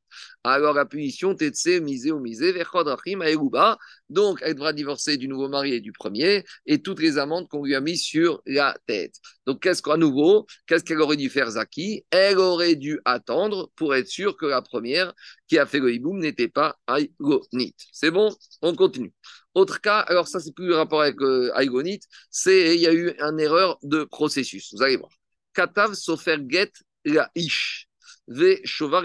Alors, la punition, Tetse, misé ou misé, Vechodrachim, Aeruba. Donc, elle devra divorcer du nouveau mari et du premier, et toutes les amendes qu'on lui a mises sur la tête. Donc, qu'est-ce qu'à nouveau? Qu'est-ce qu'elle aurait dû faire, Zaki? Elle aurait dû attendre pour être sûre que la première qui a fait le hiboum n'était pas aïgonite. C'est bon? On continue. Autre cas, alors ça, c'est plus le rapport avec euh, c'est il y a eu une erreur de processus. Vous allez voir. Katav sofer get la ish, ve shovar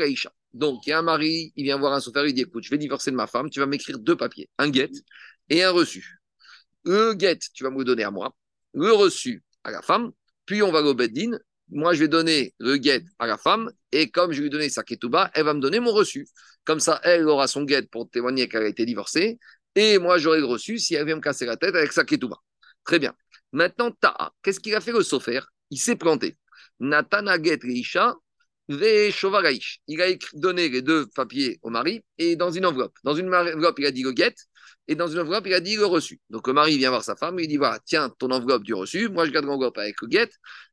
Donc, il y a un mari, il vient voir un sofer, il dit écoute, je vais divorcer de ma femme, tu vas m'écrire deux papiers, un get et un reçu. Le get, tu vas me le donner à moi, le reçu à la femme, puis on va au beddin, moi je vais donner le guet à la femme, et comme je lui ai donné sa ketouba, elle va me donner mon reçu. Comme ça, elle aura son guet pour témoigner qu'elle a été divorcée, et moi j'aurai le reçu si elle vient me casser la tête avec sa ketouba. Très bien. Maintenant, Ta'a, qu'est-ce qu'il a fait le sofer Il s'est planté. Natana get Reisha, il a donné les deux papiers au mari et dans une enveloppe. Dans une enveloppe, il a dit le guet et dans une enveloppe, il a dit le reçu. Donc le mari vient voir sa femme et il dit voilà, tiens, ton enveloppe du reçu, moi je garde l'enveloppe avec le guet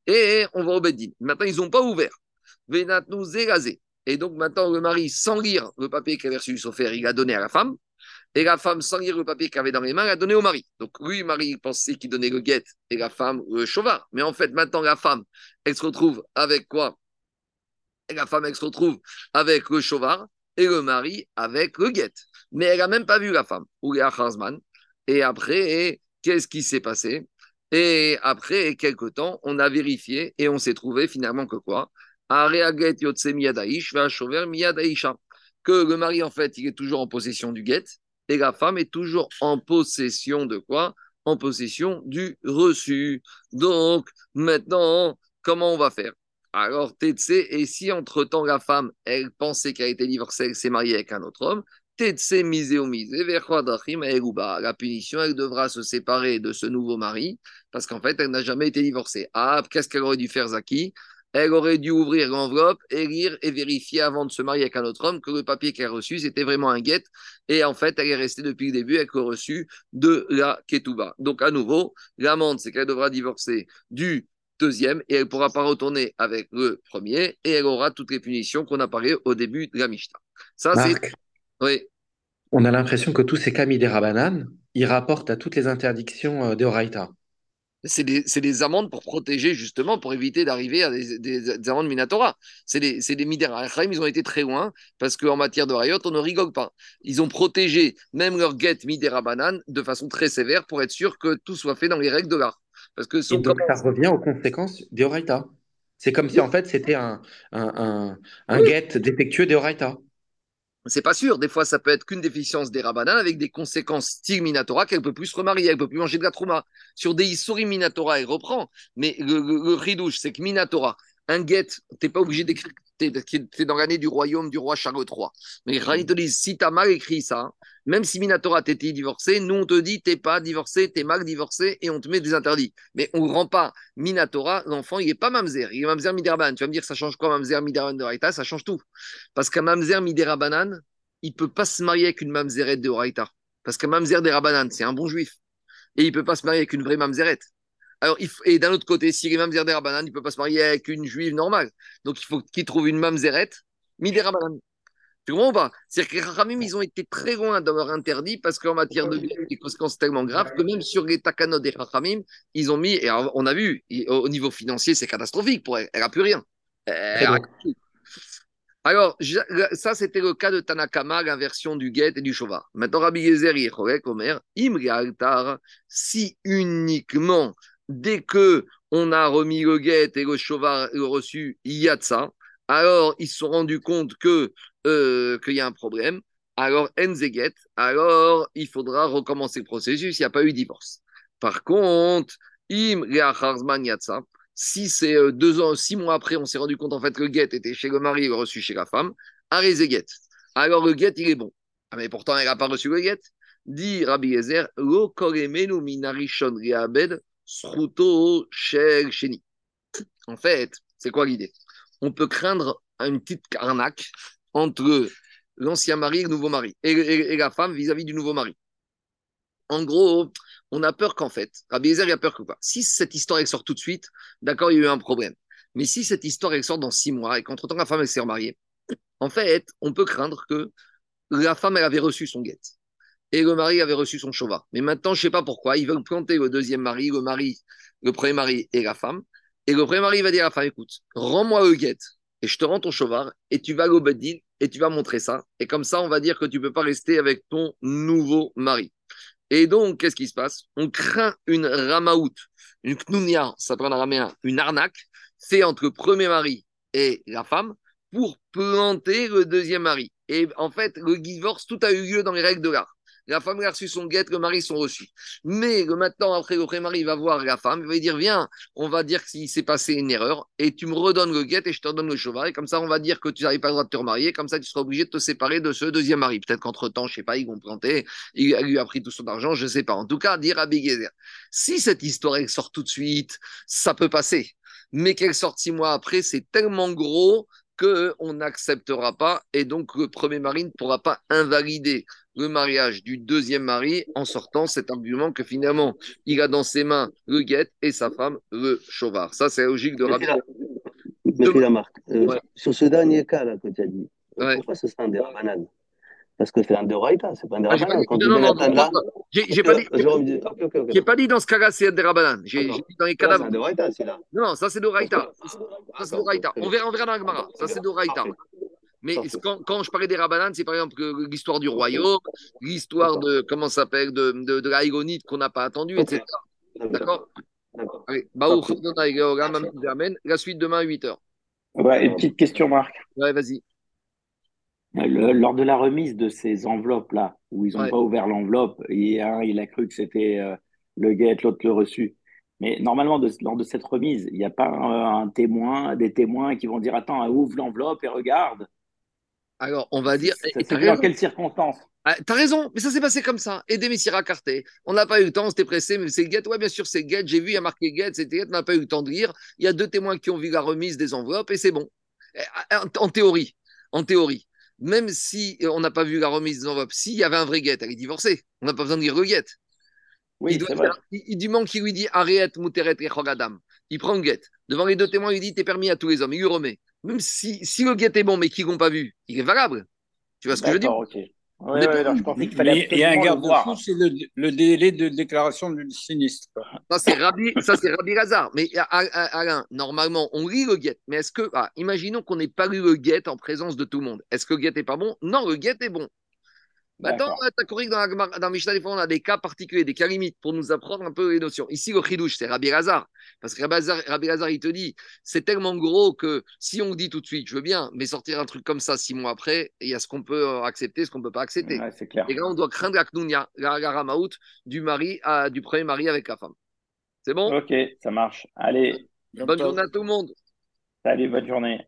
et on va au beddin. Maintenant, ils n'ont pas ouvert. Et donc maintenant, le mari, sans lire le papier qu'il avait reçu sofer, il a donné à la femme. Et la femme, sans lire le papier qu'elle avait dans les mains, elle a donné au mari. Donc lui, mari pensait qu'il donnait le guet et la femme le chauvard. Mais en fait, maintenant, la femme, elle se retrouve avec quoi? La femme, se retrouve avec le chauvard et le mari avec le guet. Mais elle n'a même pas vu la femme, ou les Et après, qu'est-ce qui s'est passé? Et après quelques temps, on a vérifié et on s'est trouvé finalement que quoi? Que le mari, en fait, il est toujours en possession du guet et la femme est toujours en possession de quoi? En possession du reçu. Donc, maintenant, comment on va faire? Alors, Tetse, et si entre-temps la femme, elle pensait qu'elle été divorcée, elle s'est mariée avec un autre homme, Tetse misé ou misé, la punition, elle devra se séparer de ce nouveau mari, parce qu'en fait, elle n'a jamais été divorcée. Ah, qu'est-ce qu'elle aurait dû faire, Zaki? Elle aurait dû ouvrir l'enveloppe et lire et vérifier avant de se marier avec un autre homme que le papier qu'elle a reçu, c'était vraiment un guet. Et en fait, elle est restée depuis le début avec le reçu de la Ketouba. Donc, à nouveau, l'amende, c'est qu'elle devra divorcer du deuxième et elle ne pourra pas retourner avec le premier et elle aura toutes les punitions qu'on a parlé au début de la Mishnah. Ça, c'est. Oui. On a l'impression que tous ces cas Midera ils rapportent à toutes les interdictions euh, d'Oraita. C'est des, des, amendes pour protéger, justement, pour éviter d'arriver à des, des, amendes Minatora. C'est des, des Midera. Ils ont été très loin parce qu'en matière de Rayot, on ne rigole pas. Ils ont protégé même leur guette Midera Banane de façon très sévère pour être sûr que tout soit fait dans les règles de l'art. Parce que Et donc, ça revient aux conséquences d'Oraita. C'est comme si, en fait, c'était un, un, un, get défectueux d'Oraita. C'est pas sûr. Des fois, ça peut être qu'une déficience des rabanans avec des conséquences style Minatora qu'elle peut plus se remarier, elle peut plus manger de la trouma. Sur des Isori Minatora, elle reprend. Mais le, le, c'est que Minatora, un get, tu n'es pas obligé d'écrire qui es dans l'année du royaume du roi Charles III. Mais Rani te dit, si tu as mal écrit ça, même si Minatora t'était divorcé, nous on te dit, t'es pas divorcé, t'es mal divorcé et on te met des interdits. Mais on ne rend pas Minatora, l'enfant, il n'est pas Mamzer, il est Mamzer Miderban. Tu vas me dire, ça change quoi Mamzer Miderban de Raïta? Ça change tout. Parce qu'un Mamzer Miderabanan, il ne peut pas se marier avec une Mamzeret de Raïta. Parce qu'un Mamzer Derabanan, c'est un bon juif. Et il ne peut pas se marier avec une vraie Mamzeret. Alors, et d'un autre côté, si il est mamzer des il ne peut pas se marier avec une juive normale. Donc, il faut qu'il trouve une mamzeret, mi des Tu comprends ou pas? C'est-à-dire que les Rachamim, ils ont été très loin dans leur interdit parce qu'en matière de des conséquences tellement graves que même sur les takanot des Rachamim, ils ont mis, et on a vu, au niveau financier, c'est catastrophique pour elle. Elle n'a plus rien. alors, ça, c'était le cas de Tanakama, l'inversion du guet et du chauva. Maintenant, Rabbi Yezer, Omer, Imri si uniquement dès que on a remis le guet et le cheval le reçu, a de ça. Alors, ils se sont rendus compte que euh, qu'il y a un problème. Alors, enzeget, alors il faudra recommencer le processus. Il n'y a pas eu divorce. Par contre, im yatsa, si c'est euh, deux ans, six mois après, on s'est rendu compte en fait que le guet était chez le mari et le reçu chez la femme. Alors le guet, il est bon. Ah, mais pourtant, elle n'a pas reçu le guet. Dit Rabbi Yezer, lo koremenu minarishon Sruto Shel Sheni. En fait, c'est quoi l'idée? On peut craindre une petite arnaque entre l'ancien mari et le nouveau mari, et, la femme vis-à-vis du nouveau mari. En gros, on a peur qu'en fait, Rabbi Ezer, il a peur que quoi? Si cette histoire sort tout de suite, d'accord, il y a eu un problème. Mais si cette histoire sort dans six mois et qu'entre-temps la femme s'est remariée, en fait, on peut craindre que la femme avait reçu son guette et le mari avait reçu son chauva. Mais maintenant, je ne sais pas pourquoi, ils veulent planter le deuxième mari, le mari, le premier mari et la femme. Et le premier mari va dire à la femme, écoute, rends-moi le guet et je te rends ton cheval et tu vas au Beddin et tu vas montrer ça. Et comme ça, on va dire que tu ne peux pas rester avec ton nouveau mari. Et donc, qu'est-ce qui se passe? On craint une ramaout, une knounia, ça prend en araméen, une arnaque, fait entre le premier mari et la femme pour planter le deuxième mari. Et en fait, le divorce, tout a eu lieu dans les règles de l'art. La femme a reçu son guette, le mari sont reçus. Mais maintenant, après, le mari va voir la femme, il va lui dire Viens, on va dire qu'il s'est passé une erreur, et tu me redonnes le guette et je te redonne le cheval. Et comme ça, on va dire que tu n'avais pas le droit de te remarier. Comme ça, tu seras obligé de te séparer de ce deuxième mari. Peut-être qu'entre-temps, je ne sais pas, ils vont planter, il lui a pris tout son argent, je ne sais pas. En tout cas, dire à Bigézer Si cette histoire elle sort tout de suite, ça peut passer. Mais qu'elle sorte six mois après, c'est tellement gros qu'on n'acceptera pas et donc le premier mari ne pourra pas invalider le mariage du deuxième mari en sortant cet argument que finalement il a dans ses mains le guet et sa femme le chauvard. Ça, c'est logique de marque. Euh, sur ce dernier cas là que tu as dit, pourquoi ce serait un des parce que c'est un Deoraita, c'est pas un Derabanan. Ah, non, non, non, j'ai pas, dit, j'ai pas dit dans ce cas-là, c'est un Derabanan. J'ai dit dans les cadavres. C'est un Deoraita, c'est là. Non, non, ça c'est Deoraita. Ça c'est. On verra, on verra dans la Gemara. Ça c'est Deoraita. Mais quand, quand, je parlais des Rabanan, c'est par exemple l'histoire du royaume, l'histoire de, comment ça s'appelle, de, de, de la qu'on n'a pas attendu, etc. D'accord Allez, la suite demain à 8h. Ouais, une petite question, Marc. Ouais, vas-y lors de la remise de ces enveloppes-là, où ils n'ont pas ouvert l'enveloppe, et un, il a cru que c'était euh, le guet, l'autre le reçu. Mais normalement, lors de cette remise, il n'y a pas un, témoin, des témoins qui vont dire Attends, ouvre l'enveloppe et regarde. Alors, on va dire. Ça, dans quelles circonstances ah, T'as raison, mais ça s'est passé comme ça. Et des messieurs carté. On n'a pas eu le temps, on s'était pressé, mais c'est guet. Ouais, bien sûr, c'est guet. J'ai vu, il y a marqué guet, c'était guet. On n'a pas eu le temps de lire. Il y a deux témoins qui ont vu la remise des enveloppes et c'est bon. En théorie. En théorie même si on n'a pas vu la remise des enveloppes, s'il y avait un vrai guet, elle est divorcée. On n'a pas besoin de dire le guet. Oui, il, doit il, du manque qui lui dit Ariet, Muteret et Il prend le guet. Devant les deux témoins, il dit T'es permis à tous les hommes. Il lui remet. Même si, si le guet est bon, mais qu'ils l'ont pas vu, il est valable. Tu vois ce que je veux dire? Ouais, ouais, je pensais qu'il fallait Il y a un garde-fou, c'est le, délai de déclaration du sinistre. Ça, c'est Rabbi, ça, c'est Rabbi Lazare. Mais Alain, normalement, on lit le guet. Mais est-ce que, ah, imaginons qu'on n'ait pas lu le guet en présence de tout le monde. Est-ce que le guet n'est pas bon? Non, le guet est bon. Maintenant, tu as corrigé dans, la, dans Mishnah, des fois, on a des cas particuliers, des cas limites pour nous apprendre un peu les notions. Ici, le chidouche, c'est Rabbi Lazare. Parce que Rabbi Lazare, il te dit, c'est tellement gros que si on dit tout de suite, je veux bien, mais sortir un truc comme ça six mois après, il y a ce qu'on peut euh, accepter, ce qu'on ne peut pas accepter. clair. Et là, on doit craindre la knunia, la, ramaout du, mari, à, du premier mari avec la femme. C'est bon? Ok, ça marche. Allez. Bonne journée à tout le monde. Salut, bonne journée.